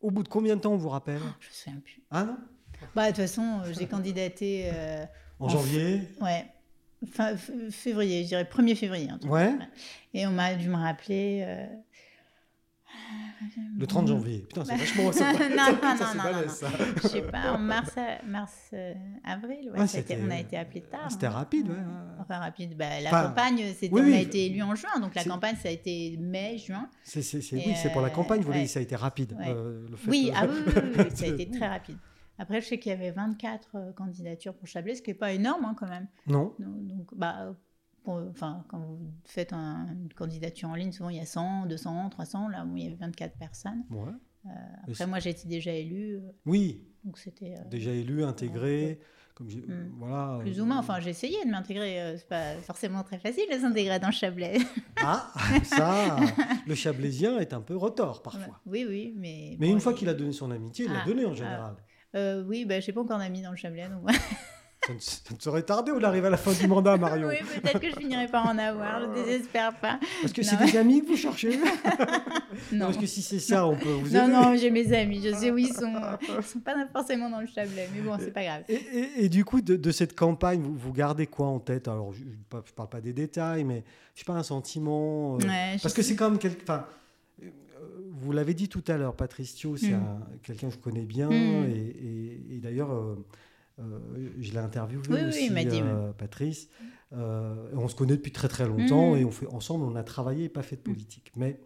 Au bout de combien de temps on vous rappelle Je me souviens plus. Ah non Bah, de toute façon, euh, j'ai candidaté, euh, En En janvier ouais, fin f- février, je dirais 1er février. un truc Ouais. comme ça. Et on m'a dû me rappeler. euh, Le 30 janvier. Putain, c'est vachement. c'est- non, ça, non, ça, non, non, balèze, non, ça. Je sais pas, en mars, à- mars euh, avril, ouais, Ouais, ça a été- c'était- on a été appelé tard. C'était hein. rapide, ouais. Enfin, rapide. Bah, la Enfin, campagne, c'était, oui, on oui. a été élu en juin, donc la campagne, ça a été mai, juin. C'est, c'est, c'est- Et oui, c'est pour la euh, campagne, vous voulez ouais. dire, ça a été rapide. Euh, le fait Oui, ah oui, ça a été très rapide. Après, je sais qu'il y avait 24 euh, candidatures pour Chablais, ce qui n'est pas énorme hein, quand même. Non Donc, donc, bah, pour- enfin, quand vous faites un- une candidature en ligne, souvent il y a 100, 200, 300. Là, bon, il y avait 24 personnes. Ouais. Et Après, moi, j'ai été déjà élue, euh, Oui, donc c'était euh, déjà élu, intégré. Comme j'ai- Mm. voilà. plus euh, ou moins. Enfin, j'ai essayé de m'intégrer. euh, c'est pas forcément très facile de s'intégrer dans Chablais. Ah, ça, le Chablaisien est un peu retors parfois. oui, oui, mais. Mais bon, une fois il- qu'il a donné son amitié, il l'a Ah, donné en ah. général. Euh, oui, bah, j'ai pas encore d'amis dans le Chablais, donc. Ça, ne, ça ne serait tardé, on arrive à la fin du mandat, Marion. oui, peut-être que je finirai par en avoir. Je désespère pas. Parce que c'est des amis que vous cherchez Non. Parce que si c'est ça, on peut vous Non, aider. non, j'ai mes amis. Je sais où ils sont. Ils sont pas forcément dans le Chablais, mais bon, c'est pas grave. Et, et- et du coup, de, de cette campagne, vous, vous gardez quoi en tête? Alors, je ne parle pas des détails, mais je sais pas, un sentiment. euh, Ouais, parce que c'est quand même. quel- Enfin, euh, vous l'avez dit tout à l'heure, Patrice Thio, c'est Mm. un- quelqu'un que je connais bien. Mm. Et, et- et d'ailleurs, euh, euh, je l'ai interviewé Oui, oui, aussi, dit, euh, Patrice. Euh, on se connaît depuis très très longtemps Mm. et on fait, ensemble, on a travaillé et pas fait de politique. Mais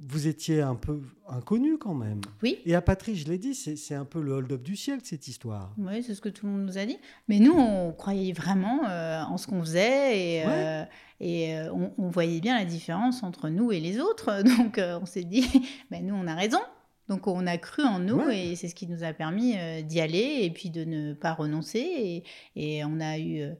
vous étiez un peu inconnu quand même. Oui. Et à Patrice, je l'ai dit, c'est un peu le hold-up du ciel, cette histoire. Oui, c'est ce que tout le monde nous a dit. Mais nous, on croyait vraiment en ce qu'on faisait et, Ouais. et on, on voyait bien la différence entre nous et les autres. Donc, on s'est dit, ben, nous, on a raison. Donc, on a cru en nous Ouais. et c'est ce qui nous a permis euh, d'y aller et puis de ne pas renoncer. Et, et on a eu. euh,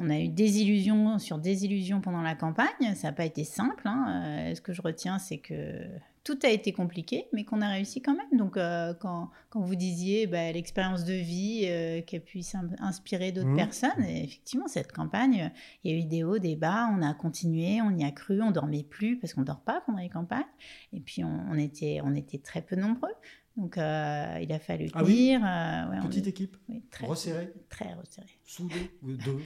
on a eu des illusions sur des illusions pendant la campagne. Ça n'a pas été simple. hein. Euh, ce que je retiens, c'est que tout a été compliqué, mais qu'on a réussi quand même. Donc, euh, quand, quand vous disiez bah, l'expérience de vie euh, qui a pu s'in- inspirer d'autres Mhm. personnes, et effectivement, cette campagne, il y a eu des hauts, des bas, on a continué, on y a cru, on dormait plus parce qu'on dort pas pendant les campagnes. Et puis, on, on était, on était très peu nombreux. Donc, euh, il a fallu Ah oui tenir. euh, ouais, on Petite est- équipe, oui, très, resserrée, très resserré. soudée, ou deux.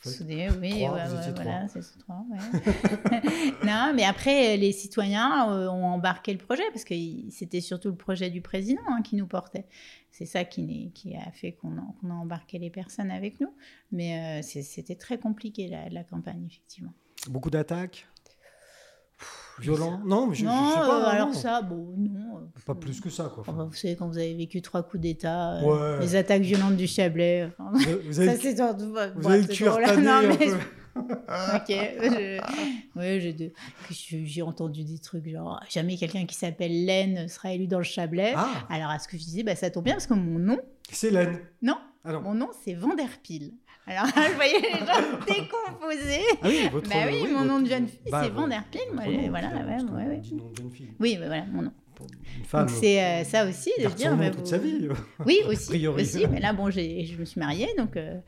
Soudés, oui, Trois, ouais, vous ouais, étiez voilà, c'est ce trois, ouais. non, mais après, les citoyens euh, ont embarqué le projet parce que c'était surtout le projet du président hein, qui nous portait. C'est ça qui, a fait qu'on a, embarqué les personnes avec nous. Mais euh, c'était très compliqué la, la campagne, effectivement. Beaucoup d'attaques? Violents Non, mais je, je non, sais pas. euh, alors non. ça, bon, non. euh, Pas plus que ça, quoi. Enfin, vous savez, quand vous avez vécu trois coups d'État, euh, les attaques violentes du Chablais, enfin, Vous, avez, c'est vous avez le cuir tanné mais peu. ok. Je... Ouais, j'ai de... j'ai entendu des trucs genre jamais quelqu'un qui s'appelle Laine sera élu dans le Chablais. Ah, Alors à ce que je disais, bah, ça tombe bien parce que mon nom, c'est Laine. non, Ah non. mon nom c'est Vanderpil. Alors je voyais les gens décomposés. Ah oui, votre Bah oui, mon votre- nom de jeune fille, bah, c'est votre Moi, nom, voilà, ouais, ouais, ouais. nom de jeune fille. Oui, bah, voilà, mon nom. Femme. Donc c'est euh, ça aussi de dire. bah, toute vous- sa vie. Oui, aussi, aussi. Mais là, bon, j'ai- je me suis mariée, donc, euh,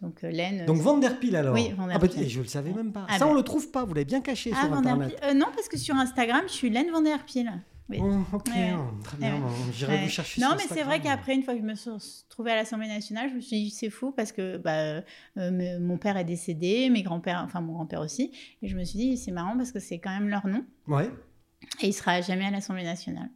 donc euh, Laine. Donc c'est- Vanderpil alors. Oui, Ah Vanderpil. bah, et je le savais même pas. Ah ça bah. on le trouve pas. Vous l'avez bien caché Ah, sur internet. Euh, non, parce que sur Instagram, je suis Laine Vanderpil. Oui. Oh, ok, Ouais. très bien. Ouais. J'irai Ouais. vous chercher. Non, sur mais c'est vrai qu'après, une fois que je me suis retrouvée à l'Assemblée nationale, je me suis dit, c'est fou parce que bah, euh, me- mon père est décédé, mes grands-pères, enfin mon grand-père aussi. Et je me suis dit, c'est marrant parce que c'est quand même leur nom. Ouais. Et il sera jamais à l'Assemblée nationale.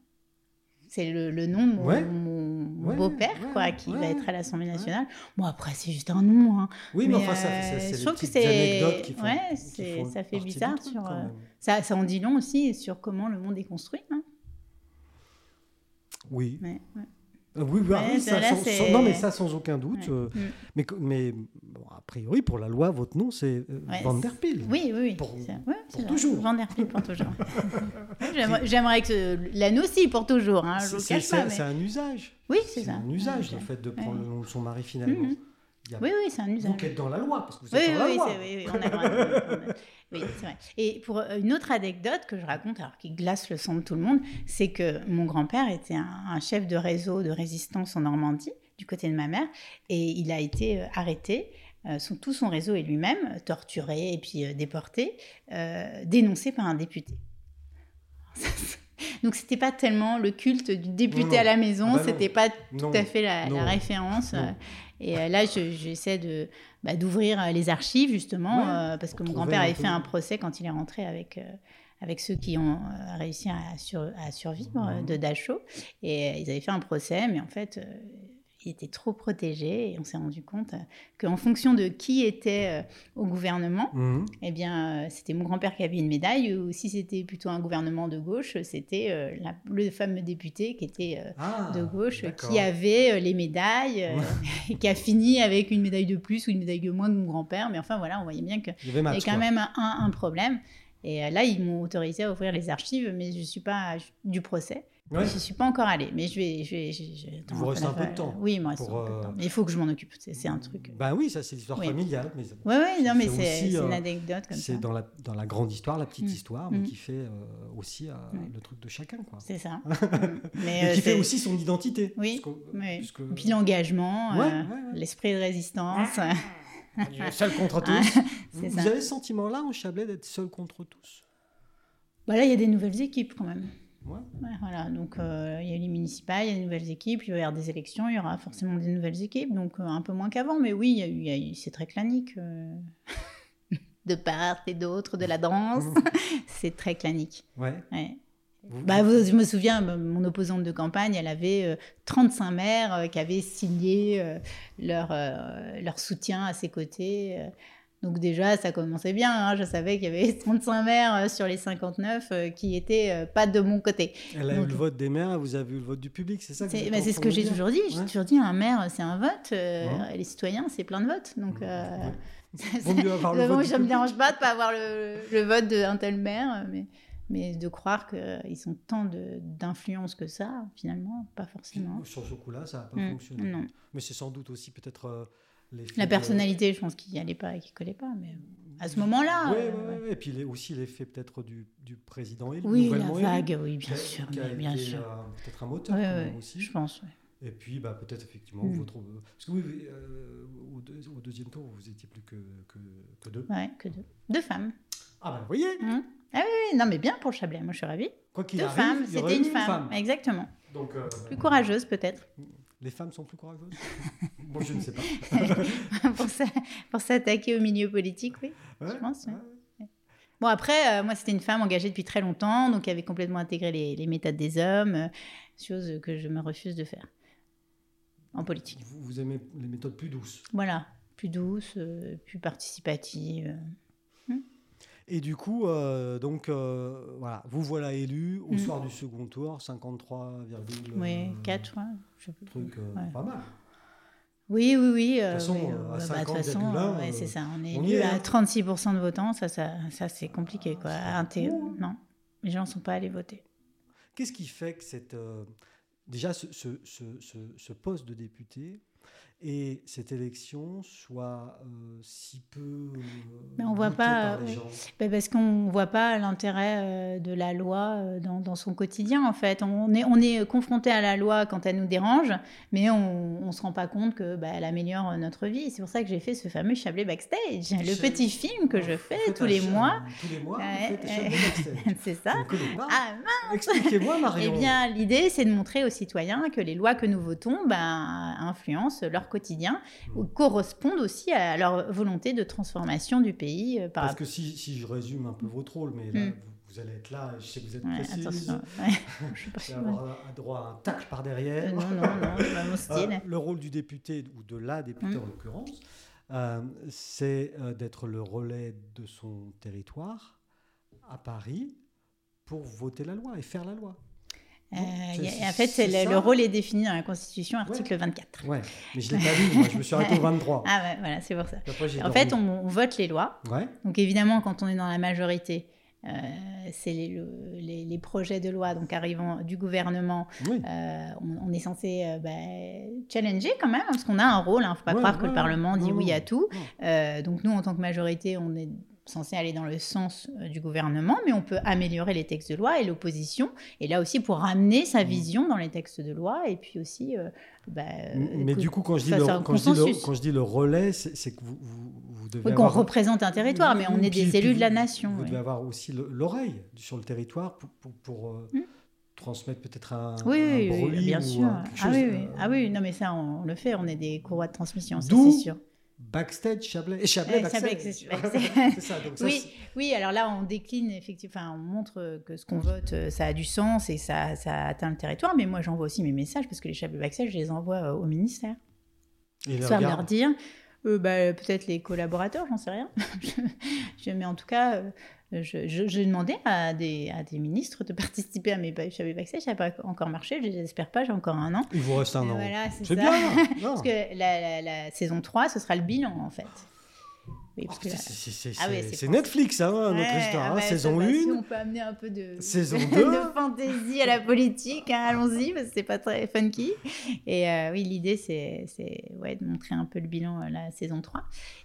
C'est le, le nom de mon, Ouais, beau-père, ouais, quoi, qui va être à l'Assemblée nationale. Bon, après, c'est juste un nom. hein. Oui, mais, Mais, enfin, ça, euh, c'est- des petites anecdotes qui font. ouais, qui c'est- font ça fait bizarre sur, euh. Ça, ça en dit long aussi sur comment le monde est construit. hein. Oui. Ouais, ouais. Oui, bah, oui, ça, ça, là, sans- non, mais ça sans aucun doute. Ouais. euh, Mm. mais mais bon, a priori, pour la loi, votre nom, c'est euh, Ouais, Vanderpil. Oui, oui, oui. Pour- ouais, toujours. Vanderpil pour toujours. J'aimerais- que l'anneau aussi pour toujours. Hein, je C'est mais- un usage. Oui, c'est C'est ça. un usage, le fait de prendre le nom de son mari finalement. Mhm. A Oui, oui, c'est un usage. vous êtes dans la loi, parce que vous êtes oui, dans la oui, loi. c'est- oui, oui, on a oui, c'est vrai. Et pour euh, une autre anecdote que je raconte, alors qui glace le sang de tout le monde, c'est que mon grand-père était un, un chef de réseau de résistance en Normandie, du côté de ma mère, et il a été euh, arrêté. euh, son- tout son réseau et lui-même torturé et puis euh, déporté, euh, dénoncé par un député. Donc c'était pas tellement le culte du député Non, non. à la maison, non. c'était pas Non. tout à fait la, référence. Et là, je- j'essaie de bah, d'ouvrir euh, les archives justement Ouais, euh, parce que mon grand-père avait fait un procès quand il est rentré avec. euh, avec ceux qui ont réussi à, sur- à survivre de Dachau. Et ils avaient fait un procès, mais en fait, il était trop protégé. Et on s'est rendu compte euh, qu'en fonction de qui était euh, au gouvernement, Mhm. eh bien, euh, c'était mon grand-père qui avait une médaille, ou si c'était plutôt un gouvernement de gauche, c'était le fameux député qui était Ah, de gauche, qui avait les médailles, et qui a fini avec une médaille de plus ou une médaille de moins que mon grand-père. Mais enfin, voilà, on voyait bien qu'il Il y avait quand même un, un problème. Et là, ils m'ont autorisé à ouvrir les archives, mais je ne suis pas du procès. Ouais. Je ne suis pas encore allée, mais je vais... Je vais je- je- Il vous reste un peu de temps Oui, il me reste pour, un peu de euh, temps. Mais il faut que je m'en occupe, c'est un truc... Ben oui, ça c'est l'histoire Oui. familiale. Mais Oui, oui, non, mais c'est c'est euh, une anecdote comme ça. c'est dans la, dans la grande histoire, la petite Mm. histoire, mais Mm. qui fait euh, aussi euh, le truc de chacun. Quoi. C'est ça. Mm. mais Et euh, qui fait aussi son identité. Oui, puisque- Et puis l'engagement, Ouais, euh, ouais, ouais. l'esprit de résistance. Est seul contre tous. Ah, vous c'est vous ça. avez ce sentiment-là en Chablais d'être seul contre tous? Bah là, il y a des nouvelles équipes quand même. Ouais. Ouais, voilà, donc euh, il y a les municipales, il y a des nouvelles équipes, il va y avoir des élections, il y aura forcément des nouvelles équipes, donc euh, un peu moins qu'avant, mais oui, y a y a c'est très clanique. euh, de part et d'autre, de la danse, c'est très clanique. Ouais. Ouais. Vous- Bah, vous- je me souviens, m- mon opposante de campagne, elle avait euh, 35 maires euh, qui avaient signé euh, leur, euh, leur soutien à ses côtés. Donc déjà, ça commençait bien. hein. Je savais qu'il y avait 35 maires euh, sur les 59 euh, qui étaient euh, pas de mon côté. Elle a eu Donc- le vote des maires, vous avez eu le vote du public, c'est ça C'est bah, c'est ce que j'ai toujours dit. J'ai Ouais. toujours dit, un maire, c'est un vote. euh, Ouais. Les citoyens, c'est plein de votes. Donc, Ouais. ça- Vaut mieux avoir le ça- vote moi, du ça me dérange pas de pas avoir le, le vote d'un tel maire, mais, mais de croire qu'ils ont tant d'influence que ça, finalement, pas forcément. Sur ce coup-là, ça n'a pas Mm, fonctionné. non. Mais c'est sans doute aussi peut-être La de- personnalité, je pense qu'il n'y allait pas et qu'il collait pas, mais à ce moment-là. Ouais, euh, ouais. Et puis les- aussi l'effet peut-être du, du président élu, Oui, la élu, vague, oui, bien sûr, bien sûr. euh, peut-être un moteur aussi. je pense. Et puis bah, peut-être effectivement Mm. votre... Parce que oui, oui, euh, au, deux- au deuxième tour, vous étiez plus que, que, que deux. Ouais, que deux. Deux femmes. Ah bah vous voyez, Hein ah oui, oui, non, mais bien pour Chablais, moi je suis ravie. quoi qu'il Deux arrive, femmes, c'était une femme. Exactement. Donc, euh, Plus courageuse peut-être. Les femmes sont plus courageuses? Bon, je ne sais pas. pour s'a- pour s'attaquer au milieu politique, oui. Ouais, pense, ouais. ouais. Bon, après, euh, moi, c'était une femme engagée depuis très longtemps, donc qui avait complètement intégré les, les méthodes des hommes, euh, chose que je me refuse de faire en politique. Vous, vous aimez les méthodes plus douces? Voilà, plus douce, euh, plus participative. Et du coup, euh, donc euh, voilà, vous voilà élu au Mm. soir du second tour, 53, Oui, euh, 4, ouais. je sais plus. truc euh, Ouais. pas mal. Oui, oui, oui. De toute façon, à 50, c'est ça. On est, on à 36% hein. de votants. Ça, ça, ça c'est compliqué. Quoi. Hein. Non, les gens ne sont pas allés voter. Qu'est-ce qui fait que cette, déjà ce, ce, ce, ce, poste de député et cette élection soit euh, si peu euh, Mais on voit pas, ben parce qu'on voit pas l'intérêt euh, de la loi dans, dans, son quotidien en fait. On est, on est confronté à la loi quand elle nous dérange, mais on, ne se rend pas compte que bah, elle améliore notre vie. C'est pour ça que j'ai fait ce fameux Chablais backstage, le petit film que je fais tous les mois. Tous les mois, c'est ça. Ah, Expliquez-moi Marion. Eh bien, l'idée c'est de montrer aux citoyens que les lois que nous votons ben, influencent leur quotidien ou correspondent aussi à leur volonté de transformation du pays. Euh, Parce que si, si, je résume un peu votre rôle, mais là, hmm. vous, allez être là, je sais que vous êtes précise. Attention, ouais. avoir un droit à un tacle par derrière. Euh, non, non, non, c'est pas mon style. le rôle du député, ou de la députée hmm. en l'occurrence, euh, c'est d'être le relais de son territoire à Paris pour voter la loi et faire la loi. Euh, en fait, le, rôle est défini dans la Constitution, article 24. Ouais, mais je ne l'ai pas vu, moi, je me suis arrêté au 23. Ah ouais, voilà, c'est pour ça. en fait, on, vote les lois. Ouais. Donc évidemment, quand on est dans la majorité, euh, c'est les, les, projets de loi donc arrivant du gouvernement. Euh, on, est censé bah, challenger quand même, parce qu'on a un rôle. Il hein, ne faut pas croire que le Parlement dit oui à tout. donc nous, en tant que majorité, on est censé aller dans le sens euh, du gouvernement, mais on peut améliorer les textes de loi et l'opposition, et là aussi pour ramener sa mmh. vision dans les textes de loi, et puis aussi... Euh, bah, mais du coup, quand je, dis le, quand, je dis le, quand je dis le relais, c'est que vous, vous, devez oui, qu'on représente un territoire, mais on est des élus de la nation. Vous devez avoir aussi l'oreille sur le territoire pour... pour, euh, mmh. transmettre peut-être un, oui, un oui, bien sûr. ah, oui, oui. ah oui, non mais ça on, le fait, on est des courroies de transmission, c'est sûr. Backstage Chablais et Chablais backstage. ça, oui, oui, alors là on décline effectivement, on montre que ce qu'on vote, euh, ça a du sens et ça, ça atteint le territoire. Mais moi j'envoie aussi mes messages parce que les Chablais backstage, je les envoie euh, au ministère. Et leur dire, euh, bah, peut-être les collaborateurs, j'en sais rien. je, mais en tout cas, j'ai demandé à des, à des ministres de participer à mes Chablis Backstage. Ça n'a pas encore marché. J'espère pas. J'ai encore un an. Il vous reste un an. Voilà, c'est bien. Parce que la, la, saison 3, ce sera le bilan, en fait. C'est Netflix, hein, notre histoire. Hein. saison 1. Si on peut amener un peu de, saison 2. de fantaisie à la politique, hein, allons-y, parce que c'est pas très funky. Et euh, oui, l'idée, c'est ouais, de montrer un peu le bilan euh, la saison 3.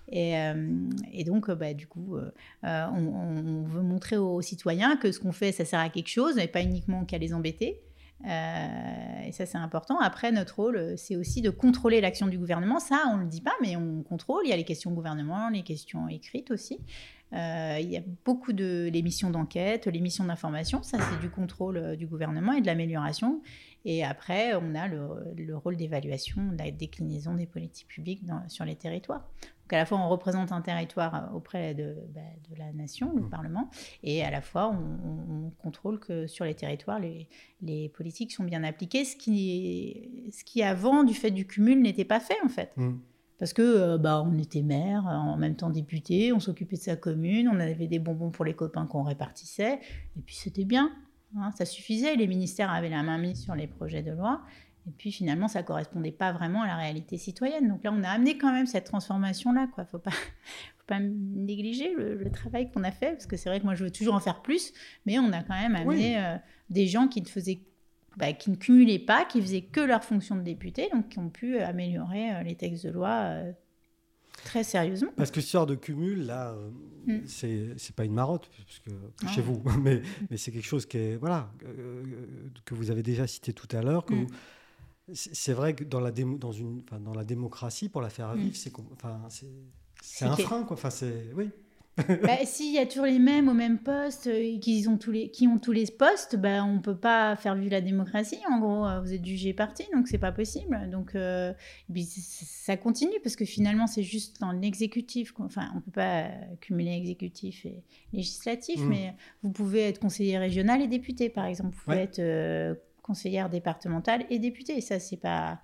Et, euh, et donc, bah, du coup, on, veut montrer aux citoyens que ce qu'on fait, ça sert à quelque chose, et pas uniquement qu'à les embêter. Euh, et ça, c'est important. Après, notre rôle, c'est aussi de contrôler l'action du gouvernement. Ça, on ne le dit pas, mais on contrôle. Il y a les questions gouvernement, les questions écrites aussi. Euh, il y a beaucoup de les missions d'enquête, les missions d'information. Ça, c'est du contrôle euh, du gouvernement et de l'amélioration. Et après, on a le, rôle d'évaluation, la déclinaison des politiques publiques sur les territoires. Donc à la fois, on représente un territoire euh, auprès de, bah, de la nation, le mmh. Parlement, et à la fois, on, contrôle que sur les territoires, les, les, politiques sont bien appliquées, ce qui, ce qui avant, du fait du cumul, n'était pas fait en fait. Mmh. Parce que euh, bah, on était maire, en même temps député, on s'occupait de sa commune, on avait des bonbons pour les copains qu'on répartissait, et puis c'était bien. Hein, ça suffisait, les ministères avaient la main mise sur les projets de loi. Et puis finalement, ça correspondait pas vraiment à la réalité citoyenne. Donc là, on a amené quand même cette transformation-là. Il ne faut pas, faut pas négliger le, travail qu'on a fait, parce que c'est vrai que moi, je veux toujours en faire plus, mais on a quand même amené euh, des gens qui ne faisaient bah, qui ne cumulaient pas, qui faisaient que leur fonction de député, donc qui ont pu améliorer euh, les textes de loi euh, très sérieusement. Parce que ce genre de cumul, là, euh, mm. c'est pas une marotte, parce que, ah. chez vous, mais, mais c'est quelque chose qui est, voilà, euh, que vous avez déjà cité tout à l'heure. Mm. C'est vrai que dans la, dans, une, dans la démocratie, pour la faire mm. vivre, c'est enfin, un frein. Quoi. Enfin, oui. bah, S'il y a toujours les mêmes au même poste, euh, qui ont tous les, qui ont tous les postes, bah, on ne peut pas faire vivre la démocratie. En gros, euh, vous êtes jugé parti, donc c'est pas possible. Donc euh, ça continue parce que finalement, c'est juste dans l'exécutif. Enfin, on ne peut pas cumuler exécutif et législatif, mm. mais vous pouvez être conseiller régional et député, par exemple. Vous pouvez être conseillère départementale et député. Et ça, c'est pas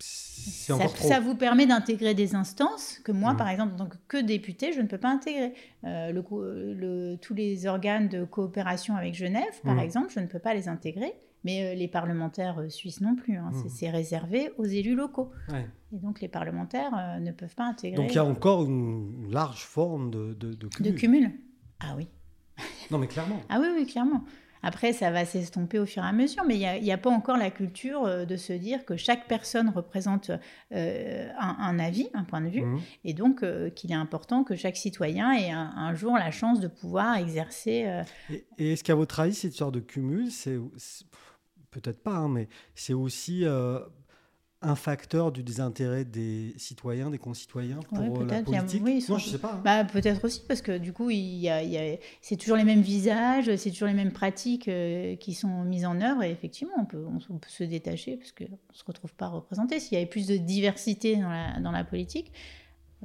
ça, vous permet d'intégrer des instances que moi, mmh. par exemple, en tant que député, je ne peux pas intégrer. Euh, le, tous les organes de coopération avec Genève, par mmh. exemple, je ne peux pas les intégrer. Mais les parlementaires suisses non plus. Hein. Mmh. C'est réservé aux élus locaux. Ouais. Et donc les parlementaires ne peuvent pas intégrer. Donc il y a encore une large forme de, de, de cumul. De cumul. Ah oui. non mais clairement. Ah oui, oui, clairement. Après, ça va s'estomper au fur et à mesure, mais il n'y a, pas encore la culture euh, de se dire que chaque personne représente euh, un, avis, un point de vue, Mmh. et donc euh, qu'il est important que chaque citoyen ait un, un jour la chance de pouvoir exercer. euh, Et, et est-ce qu'à votre avis, cette sorte de cumul, c'est peut-être pas, hein, mais c'est aussi un facteur du désintérêt des citoyens, des concitoyens pour Ouais, euh, la y a- politique? oui, Non, sans- je sais pas. hein. Bah, peut-être aussi, parce que du coup, il y a, il y a- c'est toujours les mêmes visages, c'est toujours les mêmes pratiques euh, qui sont mises en œuvre, et effectivement, on peut, on, on peut se détacher parce qu'on ne se retrouve pas représenté. S'il y avait plus de diversité dans la, dans la politique,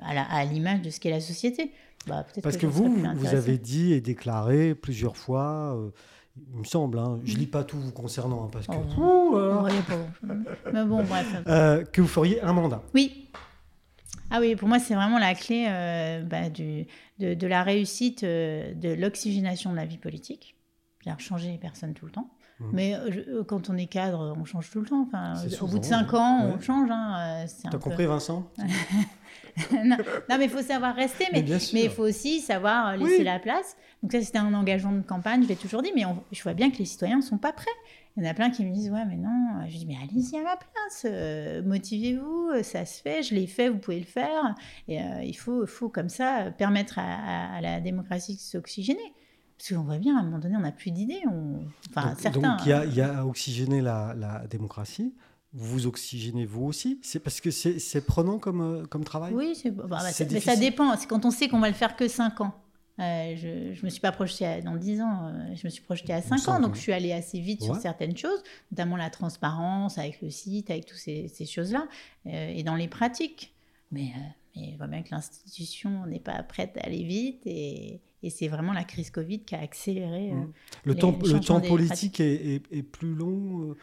à la- à l'image de ce qu'est la société, bah, peut-être Parce que serais vous, vous avez dit et déclaré plusieurs fois, euh, il me semble, hein, je lis pas tout vous concernant, hein, parce que, Oh. Ouh bon. Mais bon, bref. Euh, que vous feriez un mandat. Oui. Ah oui, pour moi, c'est vraiment la clé euh, bah, du, de, de la réussite euh, de l'oxygénation de la vie politique. C'est-à-dire changer les personnes tout le temps. Mhm. Mais euh, euh, quand on est cadre, on change tout le temps. Enfin, au bout de cinq ans, ouais. on change. Hein. euh, T'as peu- compris, Vincent? non, non, mais il faut savoir rester, mais il faut aussi savoir laisser Oui. la place. Donc ça, c'était un engagement de campagne, je l'ai toujours dit, mais on- je vois bien que les citoyens ne sont pas prêts. Il y en a plein qui me disent, ouais, mais non. Je dis, mais allez-y à ma place, euh, motivez-vous, ça se fait, je l'ai fait, vous pouvez le faire. Et euh, il faut, faut comme ça permettre à, la démocratie de s'oxygéner. Parce qu'on voit bien, à un moment donné, on n'a plus d'idées. On... Enfin, Donc, certains. donc, il y a, il y a la démocratie. Vous oxygénez vous aussi? C'est parce que c'est prenant comme, euh, comme travail? Oui, bah, bah, mais ça dépend. C'est quand on sait qu'on va le faire que 5 ans. Euh, je ne me suis pas projetée à- dans 10 ans, euh, je me suis projetée à 5 semble ans, donc je suis allée assez vite sur certaines choses, notamment la transparence avec le site, avec toutes ces, ces choses-là, euh, et dans les pratiques. Mais, mais on voit bien que l'institution n'est pas prête à aller vite, et, et c'est vraiment la crise Covid qui a accéléré. euh, Mm. Le temps, le politique est, est- est plus long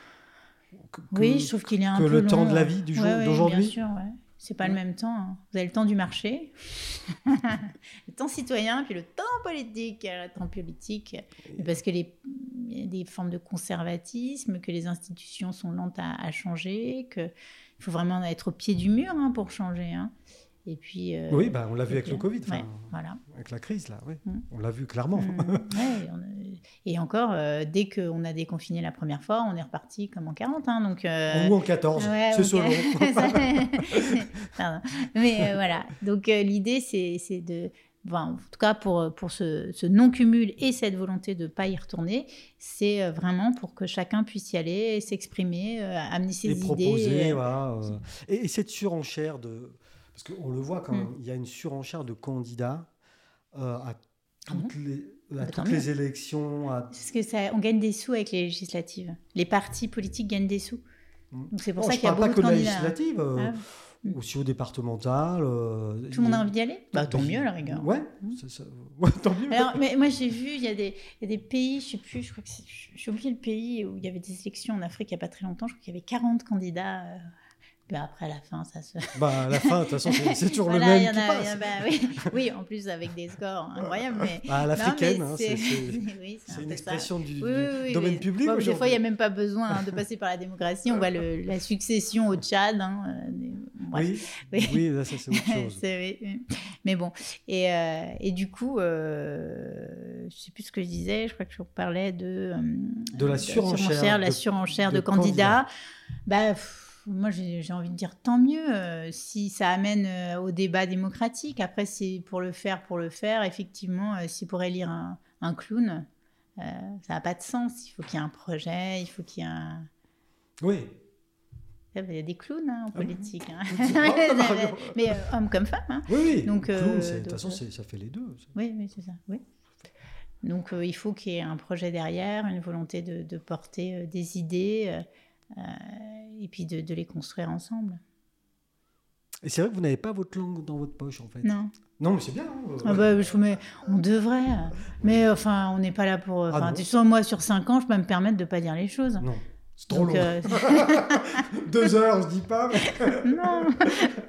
que, Oui, que- je trouve qu'il est un que peu le temps de la vie du jour ouais, d'aujourd'hui Bien sûr, ouais. C'est pas le même temps. hein. Vous avez le temps du marché, le temps citoyen, puis le temps politique. Le temps politique, parce que les, il y a des formes de conservatisme, que les institutions sont lentes à, à changer, qu'il faut vraiment être au pied du mur hein, pour changer. hein. Et puis. euh, Oui, bah, on l'a vu avec puis, le Covid, ouais, voilà. avec la crise, là, oui. Mm. On l'a vu clairement. Mm, ouais, on a- et encore, euh, dès qu'on a déconfiné la première fois, on est reparti comme en 40. hein, donc, euh, Ou en 14, Ouais, c'est selon. Mais euh, voilà. Donc euh, l'idée, c'est de. enfin, en tout cas, pour, pour ce, ce non-cumul et cette volonté de ne pas y retourner, c'est vraiment pour que chacun puisse y aller, s'exprimer, amener ses et idées. proposer, voilà. et, et cette surenchère de... Parce qu'on le voit quand même, il y a une surenchère de candidats euh, à Ah toutes, les, à Bah, tant toutes les mieux. élections. à- Parce que ça, on gagne des sous avec les législatives. Les partis politiques gagnent des sous. Mm. Donc c'est pour Bon, ça je qu'il y a parle pas beaucoup que de de la candidats. législative, euh, Ah, aussi au départemental. euh, Tout le monde a envie d'y aller? Bah tant mieux à la rigueur. Ouais, Mm. ça. Ouais, tant mieux. Alors, mais moi j'ai vu, il y, a des, il y a des pays, je sais plus, je crois que j'ai oublié le pays où il y avait des élections en Afrique il n'y a pas très longtemps, je crois qu'il y avait 40 candidats. Après à la fin, ça se. Bah, à la fin, de toute façon, c'est toujours Voilà, le y même en qui a- il y passe. en a- bah oui, oui, en plus avec des scores incroyables. Mais... Bah, à l'africaine, hein, c'est oui, un une ça. expression du, Oui, oui, domaine public. bon, des fois, il n'y a même pas besoin hein, de passer par la démocratie. On voit le- la succession au Tchad. hein, euh, des-. Oui, Oui. oui, là, ça c'est autre chose. Mais bon, et, euh, et du coup, euh, je sais plus ce que je disais, je crois que je parlais de, euh, De la surenchère la de- surenchère de, de candidats. Bah, pff, moi, j'ai envie de dire tant mieux euh, si ça amène euh, au débat démocratique. Après, c'est pour le faire, pour le faire. Effectivement, euh, si pour élire un, un clown, ça n'a pas de sens. Il faut qu'il y ait un projet, il faut qu'il y ait un... Oui. Il y a des clowns hein, en Ah politique. hein. Mario. Mais hommes comme femmes. hein. Oui, oui. Donc, Clown, de toute façon, ça fait les deux. Oui, oui, c'est ça. Oui. Donc, il faut qu'il y ait un projet derrière, une volonté de, de porter des idées et puis de, de les construire ensemble. Et c'est vrai que vous n'avez pas votre langue dans votre poche, en fait. Non. Non, mais c'est bien. hein, euh, Ah bah, je, mais on devrait. euh, Mais enfin, on n'est pas là pour. Ah Enfin, sais, moi, sur 5 ans, je peux me permettre de ne pas dire les choses. Non, c'est trop Donc, long. euh, Deux heures, je dis pas. mais- non,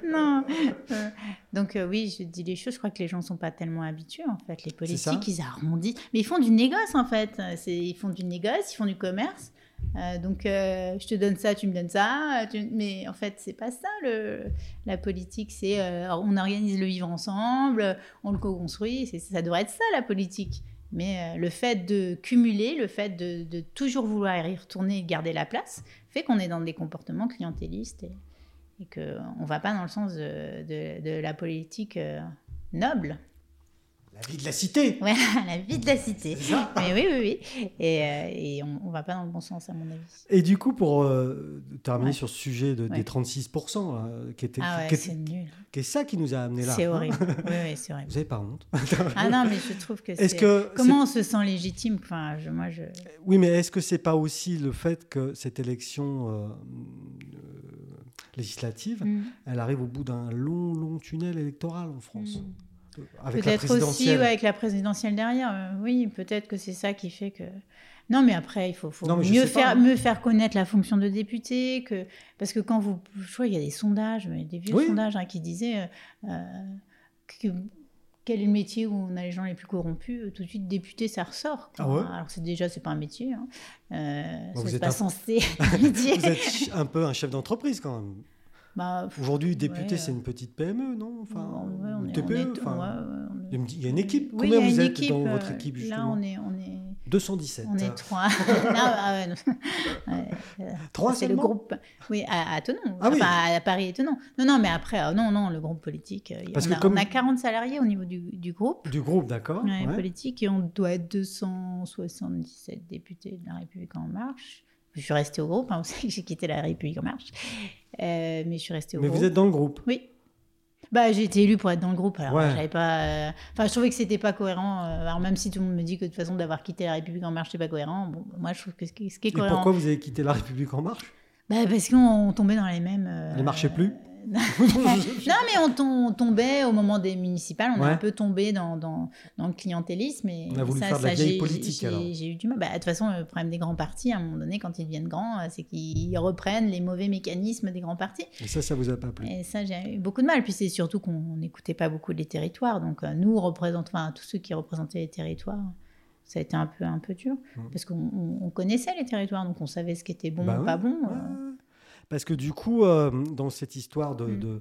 non. Euh, donc euh, oui, je dis les choses. Je crois que les gens sont pas tellement habitués en fait. Les politiques, ils arrondissent, mais ils font du négoce en fait. Ils font du négoce, ils font du commerce. Euh, donc, euh, je te donne ça, tu me donnes ça. tu- Mais en fait, c'est pas ça le... la politique. C'est euh, on organise le vivre ensemble, on le co-construit. Ça devrait être ça la politique. Mais euh, le fait de cumuler, le fait de, toujours vouloir y retourner et garder la place, fait qu'on est dans des comportements clientélistes et, et qu'on ne va pas dans le sens de, la politique euh, noble. La vie de la cité. Ouais, la vie de la cité. Mais oui, oui, oui. Et, euh, et on ne va pas dans le bon sens, à mon avis. Et du coup, pour euh, terminer Ouais. sur ce sujet de, Ouais. des 36%, là, qui, était, Ah ouais, c'est nul. qui est ça qui nous a amené là. C'est horrible. Oui, oui, c'est horrible. Vous n'avez pas honte Ah non, mais je trouve que c'est... Comment on se sent légitime? Enfin, je, Moi, je... oui, mais est-ce que c'est pas aussi le fait que cette élection euh, euh, législative, Mm. elle arrive au bout d'un long, long tunnel électoral en France, Mm. Avec la Peut-être aussi ouais, avec la présidentielle derrière. euh, oui, peut-être que c'est ça qui fait que. Non, mais après, il faut, faut Non, mieux, faire, hein. mieux faire connaître la fonction de député. Que... Parce que quand vous. Je vois, il y a des sondages, des vieux Oui. sondages hein, qui disaient euh, euh, que. Quel est le métier où on a les gens les plus corrompus Tout de suite, député, ça ressort. Ah ouais Alors, c'est déjà, c'est pas un métier. Hein. Euh, Bon, vous êtes pas un- censé être un métier. Vous êtes un peu un chef d'entreprise quand même. Bah, Aujourd'hui, député, ouais, c'est une petite PME, non enfin, ouais, on une est- TPE, on est- enfin, ouais, on il y a une- équipe. Oui, Combien a vous êtes équipe, dans euh, votre équipe, Là, justement on est, on est, 217. on est trois. ah euh, Trois c'est le groupe. Oui, à, à Thonon. Ah oui. enfin, à Paris et Thonon. Non, non, mais après, euh, non, non, le groupe politique. euh, Parce on, que a, comme- on a 40 salariés au niveau du, du groupe. Du groupe, d'accord. politique et on doit être 277 députés de la République en marche. Je suis restée au groupe, hein, vous savez que j'ai quitté la République en marche. Euh, mais je suis restée au Mais groupe. vous êtes dans le groupe. Oui. Bah, j'ai été élue pour être dans le groupe. Alors, Ouais. j'avais pas. euh, Enfin, je trouvais que c'était pas cohérent. euh, Alors, même si tout le monde me dit que de toute façon, d'avoir quitté la République en marche, c'est pas cohérent. Bon, moi, je trouve que ce qui, est Et cohérent. pourquoi vous avez quitté la République en marche? Bah, Parce qu'on tombait dans les mêmes. euh, Elle marchait plus? Non, mais on, tom- on tombait au moment des municipales. On Ouais. a un peu tombé dans, dans, dans le clientélisme. Et On a voulu ça, faire de la ça, vieille politique, j'ai- alors. J'ai eu du mal. Bah, de toute façon, le problème des grands partis, à un moment donné, quand ils deviennent grands, euh, c'est qu'ils reprennent les mauvais mécanismes des grands partis. Et ça, ça vous a pas plu Et ça, j'ai eu beaucoup de mal. Puis c'est surtout qu'on n'écoutait pas beaucoup les territoires. Donc euh, nous, représentons, enfin, tous ceux qui représentaient les territoires, ça a été un peu, un peu dur. Parce qu'on on- on connaissait les territoires, donc on savait ce qui était bon Bah ou pas bon. ouais. euh. Parce que du coup, euh, dans cette histoire de, Mm. de,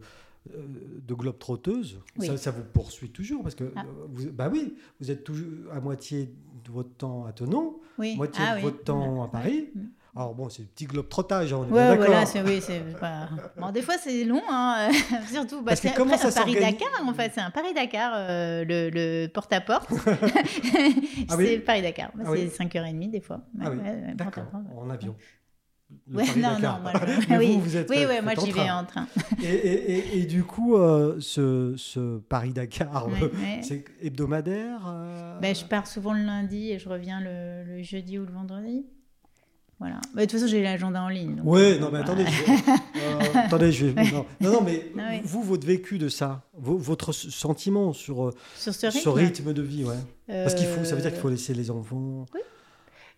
euh, de globe trotteuse, Oui. ça, ça vous poursuit toujours parce que Ah. vous, bah oui, vous êtes toujours à moitié de votre temps à Tenon, Oui. moitié Ah de oui. votre temps à Paris. Mm. Alors bon, c'est le petit globe trottage, on est Ouais, d'accord. voilà, c'est oui, c'est pas. Bon, des fois c'est long, hein, surtout bah, Parce que c'est comment ça un Paris Dakar en fait, c'est un Paris Dakar, euh, le, le porte à porte. Ah c'est Paris Dakar, Ah c'est oui. 5h30 des fois. Ouais, ouais, D'accord, en avion. Le Ouais, non, non, moi, oui, vous, vous êtes oui, ouais, moi j'y vais en train. Et, et- et- et du coup, euh, ce, ce Paris-Dakar, Ouais, euh, c'est hebdomadaire euh, Ben, je pars souvent le lundi et je reviens le, le jeudi ou le vendredi. Voilà. De toute façon, j'ai l'agenda en ligne. donc, Ouais, non, mais voilà. attendez, je vais- attendez, je vais- non, non, non, mais Ah vous, votre vécu de ça, vo- votre sentiment sur Sur ce rythme. ce rythme de vie, ouais. Parce qu'il faut, ça veut dire qu'il faut laisser les enfants, Oui.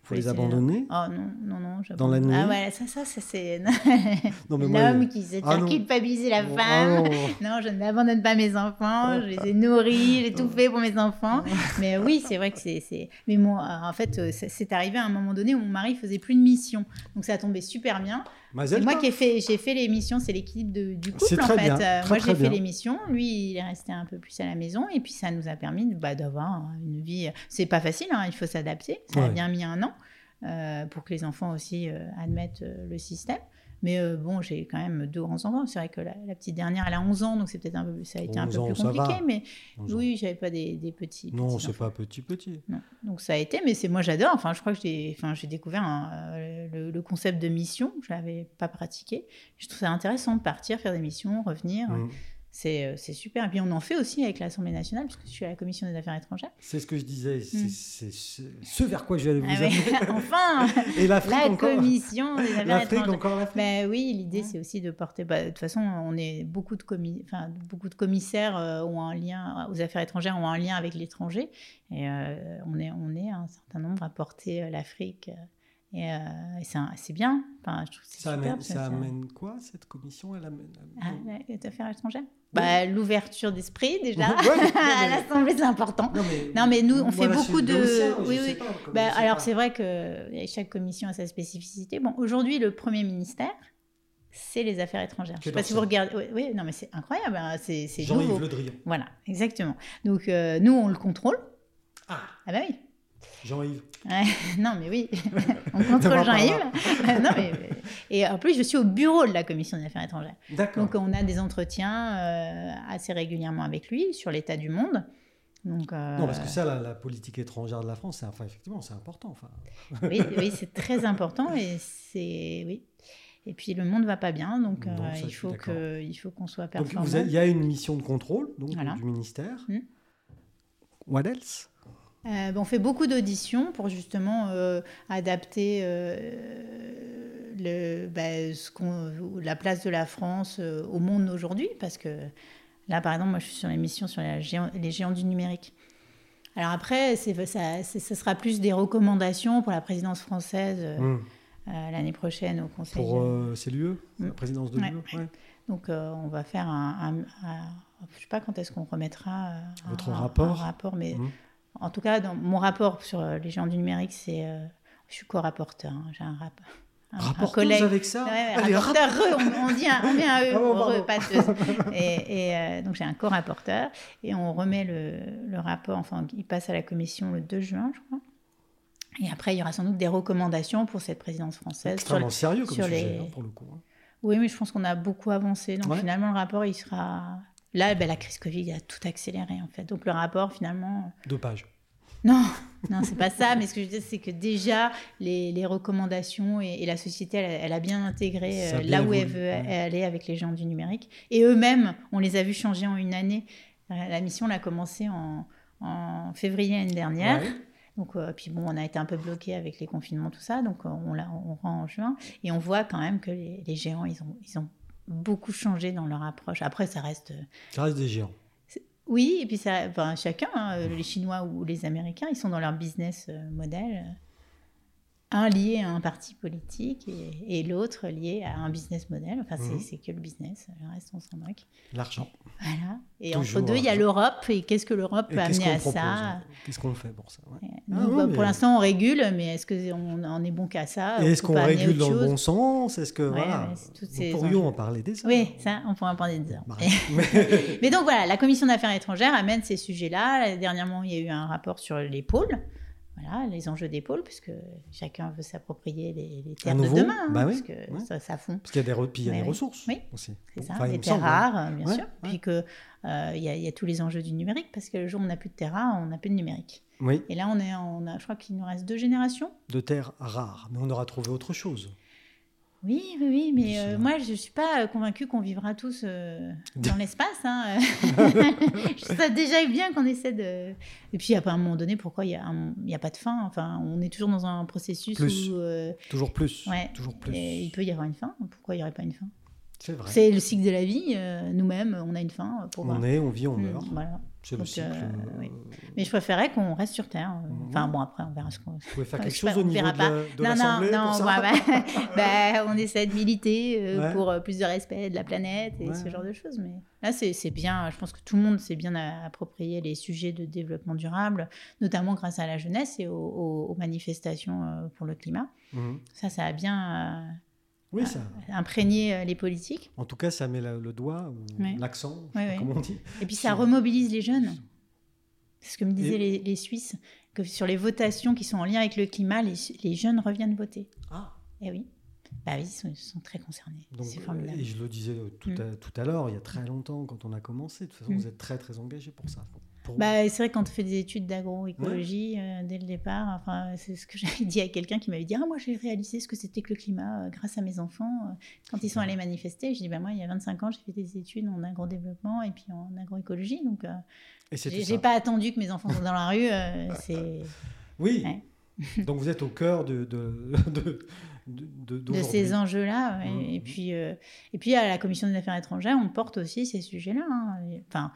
Il faut les abandonner. Oh non, non, non. Dans la nuit Ah ouais, ça, ça, ça c'est Non, l'homme qui sait Ah non. culpabiliser la Oh, femme. oh, Non, je n'abandonne pas mes enfants, je les ai nourris, j'ai tout Oh. fait pour mes enfants. Mais oui, c'est vrai que c'est. Mais moi, euh, en fait, euh, c'est- c'est arrivé à un moment donné où mon mari faisait plus de mission. Donc ça a tombé super bien. Mazel C'est moi qui ai fait, j'ai fait l'émission, c'est l'équilibre du couple en fait. Euh, très, moi j'ai fait l'émission, lui il est resté un peu plus à la maison et puis ça nous a permis bah, d'avoir une vie. C'est pas facile, hein, il faut s'adapter. Ça a bien mis un an euh, pour que les enfants aussi euh, admettent euh, le système. Mais euh, bon, j'ai quand même deux grands enfants. C'est vrai que la, la petite dernière, elle a 11 ans, donc c'est peut-être un peu, ça a été un 11 peu ans, plus compliqué. Mais 11 ans. oui, j'avais pas des, des petits. Non, petits c'est pas petit petit. Non. Donc ça a été, mais c'est moi j'adore. Enfin, je crois que j'ai, enfin, j'ai découvert un, euh, le, le concept de mission. Je l'avais pas pratiqué. Je trouve ça intéressant de partir, faire des missions, revenir. Mm. C'est, euh, c'est super. Et puis on en fait aussi avec l'Assemblée nationale, puisque je suis à la commission des affaires étrangères. C'est ce que je disais, c'est Mm. c'est ce vers quoi je vais aller vous Ah ouais, amener. enfin, Et l'Afrique la encore commission des affaires L'Afrique étrangères. encore l'Afrique Ben oui, l'idée Ouais. c'est aussi de porter. bah, de toute façon, on est beaucoup de commis, enfin beaucoup de commissaires euh, ont un lien aux affaires étrangères ont un lien avec l'étranger et euh, on est on est un certain nombre à porter euh, l'Afrique Et, euh, et c'est bien. Enfin, je trouve Ça, superbe, amène, ça ça- amène quoi, cette commission? Amène, Ah, les affaires étrangères? Bah, L'ouverture d'esprit, déjà. Ouais, ouais, à l'Assemblée, c'est important. Non, mais, Non, mais nous, on fait beaucoup de- oui, oui. pas, Bah, alors, c'est vrai que chaque commission a sa spécificité. Bon, aujourd'hui, le premier ministère, c'est les affaires étrangères. Je sais pas si vous regardez. Oui, oui, non, mais c'est incroyable. hein, C'est nouveau. Le Drian. Voilà, exactement. Donc, euh, nous, on le contrôle. Ah, Ah, bah oui. Jean-Yves. Ouais, non, mais oui, on contrôle Jean-Yves. non, mais, et en plus, je suis au bureau de la commission des affaires étrangères. D'accord. Donc, on a des entretiens euh, assez régulièrement avec lui sur l'état du monde. Donc, euh, Non, parce que ça, la, la politique étrangère de la France, enfin, effectivement, c'est important. Enfin, oui, oui c'est très important et c'est oui. Et puis le monde va pas bien, donc Non, euh, ça, il faut que il faut qu'on soit donc, performant. vous avez- il y a une mission de contrôle donc, Voilà. du ministère. Mm. What else? Euh, on fait beaucoup d'auditions pour justement euh, adapter euh, le, ben, ce qu'on- la place de la France au monde aujourd'hui. Parce que là, par exemple, moi, je suis sur l'émission sur la géant- les géants du numérique. Alors après, ça, sera plus des recommandations pour la présidence française euh, Mm. euh, l'année prochaine au Conseil. Pour c'est l'UE, Mm. la présidence de Ouais. l'UE ouais. Donc, on va faire un. un- un- je sais pas quand est-ce qu'on remettra Votre rapport un rapport, mais Mm. En tout cas, dans mon rapport sur euh, les géants du numérique, c'est. euh, je suis co-rapporteur. hein, J'ai un, rap, un, Rapporteuse collègue. avec ça Ouais, ouais, Allez, rapporteur, re, on, on dit un, on met un E, Ah bon, re, pardon. pas de E. Et, et, euh, donc j'ai un co-rapporteur et on remet le, le rapport, enfin il passe à la commission le 2 juin, je crois. Et après, il y aura sans doute des recommandations pour cette présidence française. sur extrêmement sérieux comme sur sujet, les- hein, pour le coup. hein. oui, mais je pense qu'on a beaucoup avancé. Donc Ouais. finalement, le rapport, il sera. Là, ben, la crise Covid a tout accéléré, en fait. Donc le rapport, finalement. Deux pages. Non, non, c'est pas ça. Mais ce que je veux dire, c'est que déjà, les, les recommandations et, et la société, elle, elle a bien intégré euh, bien là où elle veut aller avec les gens du numérique. Et eux-mêmes, on les a vus changer en une année. La mission, elle a commencé en, en février l'année dernière. Ouais. Donc, euh, puis bon, on a été un peu bloqué avec les confinements, tout ça. Donc, euh, on, l'a- on rend en juin. Et on voit quand même que les, les géants, ils ont, ils ont beaucoup changé dans leur approche. Après, ça reste. Ça reste des géants. Oui, et puis chacun, hein, les Chinois ou les Américains, ils sont dans leur business euh, model. Un lié à un parti politique et, et l'autre lié à un business model. Enfin, c'est- Mhm. c'est que le business. Le reste, on s'en moque. L'argent. Voilà. Et Toujours entre deux, il y a l'argent. l'Europe. Et qu'est-ce que l'Europe peut amener à propose ça Qu'est-ce qu'on fait pour ça ouais. Nous, Ah, bah, Pour l'instant, on régule, mais est-ce qu'on en est bon qu'à ça Et est-ce qu'on régule dans le bon sens? Est-ce que Ouais, voilà, ouais, nous ces pourrions enjeux. en parler des heures. Oui, ça, on pourrait en parler des heures. Bah, Mais donc voilà, la commission d'affaires étrangères amène ces sujets-là. Dernièrement, il y a eu un rapport sur les pôles. Voilà, les enjeux des pôles, puisque chacun veut s'approprier les, les terres nouveau de demain, hein, Bah oui, parce que ouais. ça, ça fond. Parce qu'il y a des, puis il y a des ressources Oui, aussi. C'est ça, Enfin, les terres semble, rares, bien Ouais, sûr. ouais. Puis euh, il y, a- il y a tous les enjeux du numérique, parce que le jour où on n'a plus de terres rares, on n'a plus de numérique. Oui, Et là, on est, on a, je crois qu'il nous reste deux générations. de terres rares. Mais on aura trouvé autre chose. Oui, oui, oui, mais euh, moi, je ne suis pas euh, convaincue qu'on vivra tous euh, dans l'espace. Hein. je ça déjà bien qu'on essaie de... Et puis, à un moment donné, pourquoi il n'y a, un- pas de fin Enfin, on est toujours dans un processus Plus. où... euh, Toujours plus. ouais, Toujours plus. et il peut y avoir une fin. Pourquoi il n'y aurait pas une fin? C'est vrai. C'est le cycle de la vie. Nous-mêmes, on a une fin. Pour On est, on vit, on Mm, meurt. voilà. C'est le Donc, cycle. euh, euh, oui. Mais je préférais qu'on reste sur Terre. Mhm. Enfin, bon, après, on verra ce qu'on... Vous pouvez faire quelque chose au on niveau verra de pas. de non, non, non, pour ça bah, bah, bah, on essaie de militer euh, Ouais. pour plus de respect de la planète et Ouais. ce genre de choses. Mais là, c'est bien. Je pense que tout le monde s'est bien approprié les sujets de développement durable, notamment grâce à la jeunesse et aux, manifestations pour le climat. Mhm. Ça, ça a bien Oui, ça. euh, imprégné euh, les politiques. En tout cas, ça met la- le doigt ou Ouais. l'accent, Ouais, comment on dit. Et puis, ça remobilise les jeunes. C'est ce que me disaient les, les Suisses, que sur les votations qui sont en lien avec le climat, les, les jeunes reviennent voter. Ah, Eh oui. Bah oui, ils sont, ils sont très concernés. donc, C'est formidable. et je le disais euh, tout Mm. à, tout à l'heure, il y a très longtemps, quand on a commencé, de toute façon, Mm. vous êtes très, très engagé pour ça. Pour- Bah, c'est vrai que quand on fait des études d'agroécologie euh, dès le départ, enfin, c'est ce que j'avais dit à quelqu'un qui m'avait dit Ah, moi j'ai réalisé ce que c'était que le climat euh, grâce à mes enfants euh, quand ils sont allés manifester. Je dis bah, Moi, il y a 25 ans, j'ai fait des études en agrodéveloppement et puis en agroécologie. Donc, j'ai pas attendu que mes enfants soient dans la rue. c'est Oui. Ouais. Donc vous êtes au cœur de, de, de, de, de- de d'aujourd'hui. ces enjeux-là. ouais. Mhm. Et, puis, euh, et puis, à la Commission des affaires étrangères, on porte aussi ces sujets-là. hein. Enfin,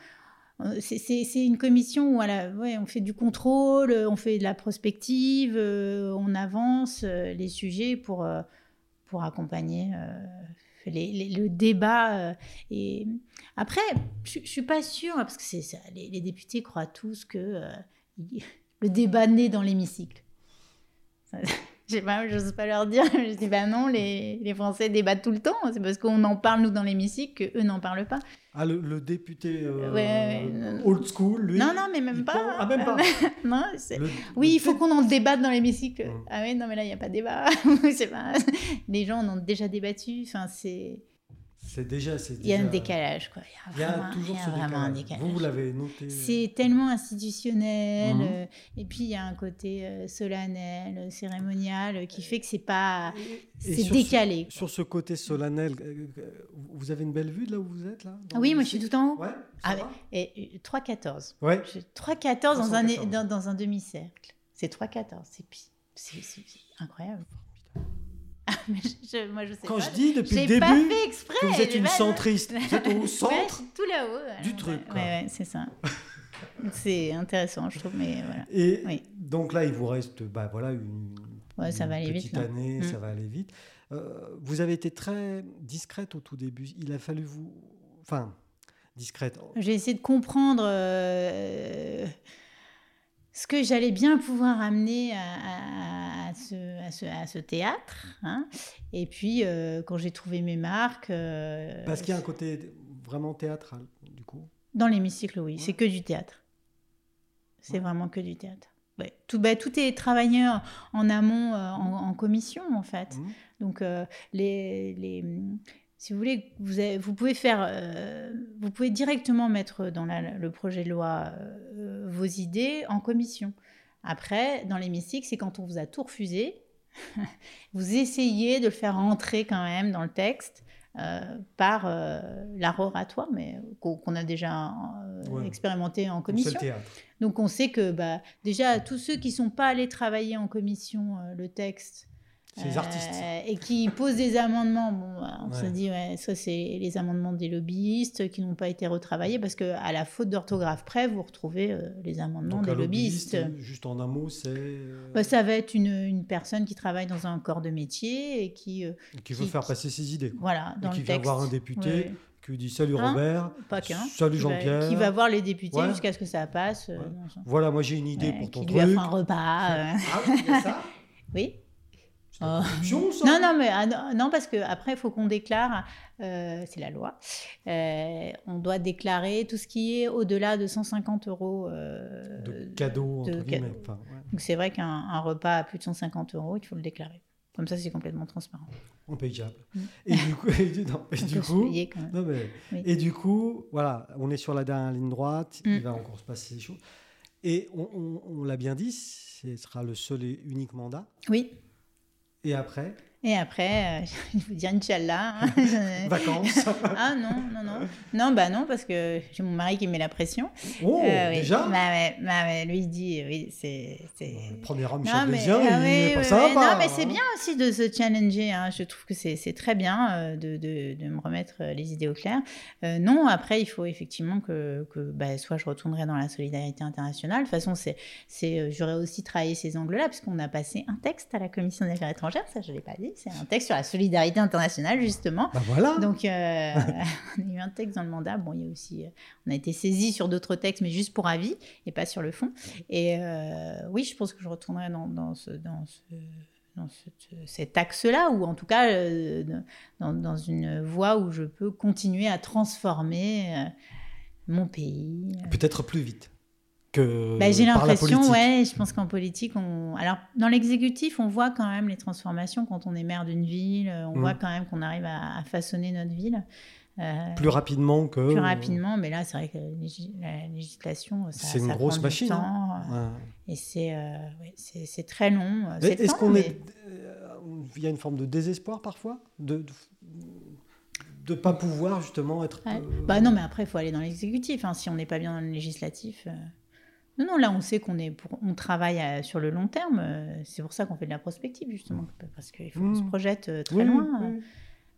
c'est une commission où on fait du contrôle, on fait de la prospective, on avance les sujets pour, pour accompagner le débat. et après, je, ne suis pas sûre, parce que les, les, députés croient tous que le débat naît dans l'hémicycle. Je sais pas, j'ose pas leur dire. Je dis, bah non, les, les Français débattent tout le temps. C'est parce qu'on en parle, nous, dans l'hémicycle, qu'eux n'en parlent pas. Ah, le, député euh, old school, lui Non, non, mais même pas. Ah, même pas non, Oui, il faut qu'on en débatte dans l'hémicycle. Ah oui, non, mais là, il n'y a pas de débat. pas... Les gens en ont déjà débattu. Enfin, c'est... C'est déjà, Il y a un décalage, quoi. Il y a, toujours ce décalage. Vous, vous l'avez noté. C'est tellement institutionnel. Mhm. Euh, et puis, il y a un côté euh, solennel, euh, cérémonial, qui fait que c'est pas. C'est décalé. sur ce côté solennel, vous avez une belle vue de là où vous êtes, là Oui, moi, je suis tout en haut. Ouais, ah, et 3-14. Ouais. 3-14 dans un, dans, dans un demi-cercle. C'est 3-14. C'est incroyable. je, moi, je sais Quand pas. je dis depuis le début pas fait exprès, que vous êtes une centriste, vous êtes au centre tout là-haut, du truc. Ouais, c'est ça. c'est intéressant, je trouve. Mais voilà. Et donc là, il vous reste bah, voilà, une, ouais, ça va aller petite vite, année, ça mm. va aller vite. Euh, vous avez été très discrète au tout début. Il a fallu vous. Enfin, discrète. J'ai essayé de comprendre. Euh, ce que j'allais bien pouvoir amener à, ce, théâtre. Hein. Et puis, euh, quand j'ai trouvé mes marques... Euh, Parce qu'il y a un côté vraiment théâtral, du coup Dans l'hémicycle, oui. C'est que du théâtre. C'est vraiment que du théâtre. Tout, bah, tout est travaillé en amont, euh, en, commission, en fait. Mmh. Donc, les, les si vous voulez, vous, vous pouvez faire, euh, vous pouvez directement mettre dans le projet de loi euh, vos idées en commission. Après, dans l'hémicycle, c'est quand on vous a tout refusé, vous essayez de le faire rentrer quand même dans le texte euh, par l'art oratoire, mais qu'on a déjà expérimenté en commission. Donc on sait que bah, déjà tous ceux qui sont pas allés travailler en commission le texte ces artistes. Euh, et qui posent des amendements. Bon, on se dit, ouais, ça, c'est les amendements des lobbyistes qui n'ont pas été retravaillés parce qu'à la faute d'orthographe près, vous retrouvez euh, les amendements des lobbyistes. Juste en un mot, c'est. Euh, bah, ça va être une, une, personne qui travaille dans un corps de métier et qui. qui veut faire passer ses idées. Voilà, dans et qui vient voir un député. Qui dit salut hein Robert, pas qu'un, salut Jean-Pierre. Qui va voir les députés jusqu'à ce que ça passe. voilà, moi j'ai une idée pour ton qui truc. Qui lui un repas. Ah, ça? Oui. Oh. non, non, mais ah, non, parce que après il faut qu'on déclare, euh, c'est la loi, euh, on doit déclarer tout ce qui est au-delà de 150 euros euh, de cadeaux. De Donc c'est vrai qu'un repas à plus de 150 euros, il faut le déclarer. Comme ça, c'est complètement transparent. Impayable. Mm. Et du coup, et du, coup, et du coup, voilà, on est sur la dernière ligne droite. Il mm. va encore se passer des choses. Et on, on l'a bien dit, ce sera le seul et unique mandat. Oui. Et après? Et après, euh, il faut dire Inch'Allah. Hein. Vacances Ah non, non, non. Non, bah non, parce que j'ai mon mari qui met la pression. Oh, euh, déjà bah, ouais, bah ouais, lui, il dit, oui, c'est... Le premier homme chablaisien, il n'est pas sympa. Non, mais c'est bien aussi de se challenger. Hein. Je trouve que c'est très bien euh, de, de, de, me remettre les idées au clair. non, après, il faut effectivement que, que bah, soit je retournerai dans la solidarité internationale. De toute façon, j'aurais aussi travaillé ces angles-là, puisqu'on a passé un texte à la Commission des affaires étrangères, ça je ne l'ai pas dit c'est un texte sur la solidarité internationale, justement. Bah voilà. Donc, euh, on a eu un texte dans le mandat. Bon, il y a aussi, euh, on a été saisi sur d'autres textes, mais juste pour avis et pas sur le fond. Et euh, oui, je pense que je retournerai dans, dans, ce, dans, dans cet axe-là, ou en tout cas dans, dans, une voie où je peux continuer à transformer mon pays. Peut-être plus vite. Bah, j'ai l'impression, ouais, je pense qu'en politique, on... alors dans l'exécutif, on voit quand même les transformations quand on est maire d'une ville, on mm. voit quand même qu'on arrive à, façonner notre ville. Euh, plus rapidement que. Plus rapidement, mais là, c'est vrai que la législation, ça, c'est une grosse machine. Hein. Euh, et c'est, euh, c'est, très long. Est-ce qu'on est. Il y a une forme de désespoir parfois de, de ne pas pouvoir justement être. Bah non, mais après, il faut aller dans l'exécutif. Hein, si on n'est pas bien dans le législatif. Non, non, là, on sait qu'on est pour, on travaille euh, sur le long terme. Euh, c'est pour ça qu'on fait de la prospective, justement, parce qu'il faut qu'on se mmh. projette euh, très loin.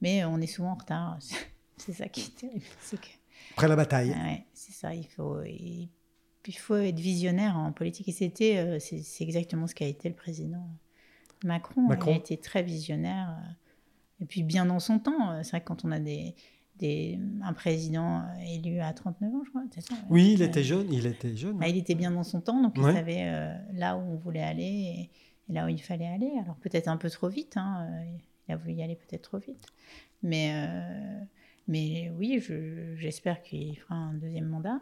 Mais on est souvent en retard. C'est ça qui est terrible. Après la bataille. Ouais, c'est ça. Il faut, il, faut être visionnaire en politique. Et c'était, c'est exactement ce qu'a été le président Macron. Macron. Il a été très visionnaire. et puis bien dans son temps. C'est vrai que quand on a des, des, un président élu à 39 ans, je crois, c'est ça ouais. Oui, il Euh, était jeune. Il était jeune. bah, il était bien dans son temps, donc Ouais. il savait euh, là où on voulait aller et, et là où il fallait aller. Alors peut-être un peu trop vite, hein, euh, il a voulu y aller peut-être trop vite. Mais, euh, mais oui, je- j'espère qu'il fera un deuxième mandat,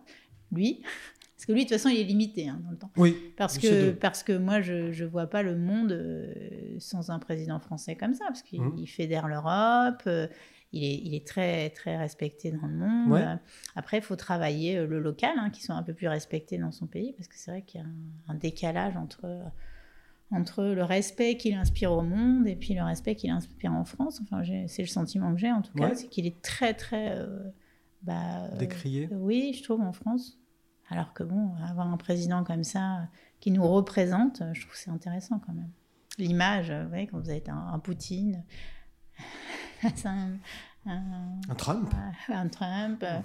lui. Parce que lui, de toute façon, il est limité hein, dans le temps. Oui. Parce que, parce que moi, je ne vois pas le monde euh, sans un président français comme ça, parce qu'il il fédère l'Europe, euh, il, est, il est très, très respecté dans le monde. Ouais. Euh, Après, il faut travailler euh, le local, hein, qui soit un peu plus respecté dans son pays, parce que c'est vrai qu'il y a un, un décalage entre, entre le respect qu'il inspire au monde et puis le respect qu'il inspire en France. Enfin, c'est le sentiment que j'ai, en tout cas, Ouais. c'est qu'il est très, très... euh, bah, euh, Décrié. oui, je trouve, en France. Alors que bon, avoir un président comme ça euh, qui nous représente, euh, je trouve que c'est intéressant quand même. L'image, euh, voyez, quand vous êtes un, un Poutine, un, un- Un Trump. un Trump, euh,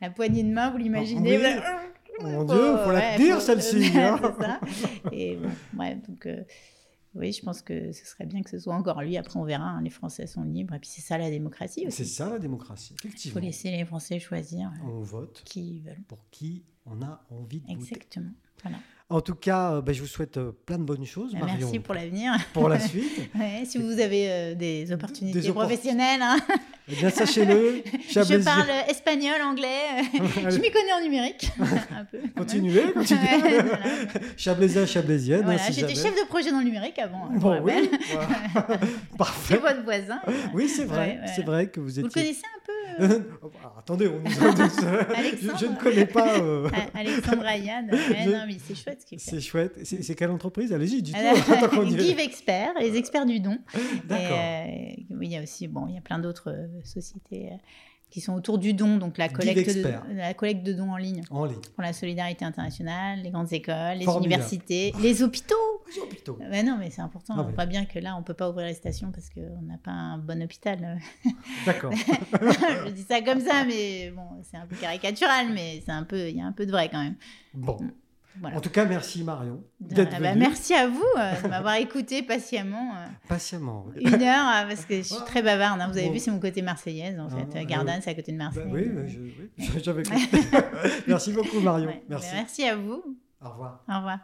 la poignée de main, vous l'imaginez Oui. voilà. Mon Dieu, faut la faut- celle-ci, Ouais, hein. c'est. Et bon, bref, donc euh, oui, je pense que ce serait bien que ce soit encore lui. Après, on verra. hein, les Français sont libres. Et puis c'est ça la démocratie C'est aussi. ça la démocratie, Il faut effectivement. laisser les Français choisir euh, On vote qui ils veulent. pour qui on a envie de voter. Exactement. Voilà. En tout cas, euh, ben, je vous souhaite euh, plein de bonnes choses, Bah, Marion, Merci pour l'avenir. pour la suite. Ouais, si vous avez euh, des opportunités Des oppor- professionnelles, hein. Eh bien, sachez-le, je parle espagnol, anglais, euh, je m'y connais en numérique, un peu. Continuez, continuez. Ouais, voilà. Chablaisien, Chablaisienne. Voilà, hein, si J'étais chef de projet dans le numérique avant, hein, vous Bon, oui, voilà. C'est Parfait. votre voisin. Oui, c'est vrai. Ouais. C'est vrai que vous Vous le étiez. connaissez un peu euh, bah, attendez, on nous a dit ça. je, Alexandre je ne connais pas. euh, A- Alexandre. Ouais, Je- non, mais c'est chouette ce qu'il fait. C'est chouette. C'est c'est quelle entreprise? Allez-y, y est. Give Expert, les experts du don. D'accord. Euh, il y a aussi, bon, il y a plein d'autres euh, sociétés euh, qui sont autour du don, donc la collecte, de, la collecte de dons en ligne En ligne. pour la solidarité internationale, les grandes écoles, les Formidable. universités, les hôpitaux. Les hôpitaux. Ouais, non, mais c'est important. Ah on ouais. voit bien que là, on peut pas ouvrir les stations parce qu'on n'a pas un bon hôpital. D'accord. Je dis ça comme ça, mais bon, c'est un peu caricatural, mais c'est un peu, il y a un peu de vrai quand même. Bon. Voilà. En tout cas, merci Marion Ah d'être bah, merci à vous euh, de m'avoir écouté patiemment. euh, patiemment. Une heure, euh, parce que je suis Ah. très bavarde. hein. Vous avez Bon. vu, c'est mon côté marseillaise, en Ah, fait. ah, Gardanne, oui. c'est à côté de Bah Marseille. oui, oui, je- oui, j'avais compris. merci beaucoup Marion. Ouais. Merci. Merci à vous. Au revoir. Au revoir.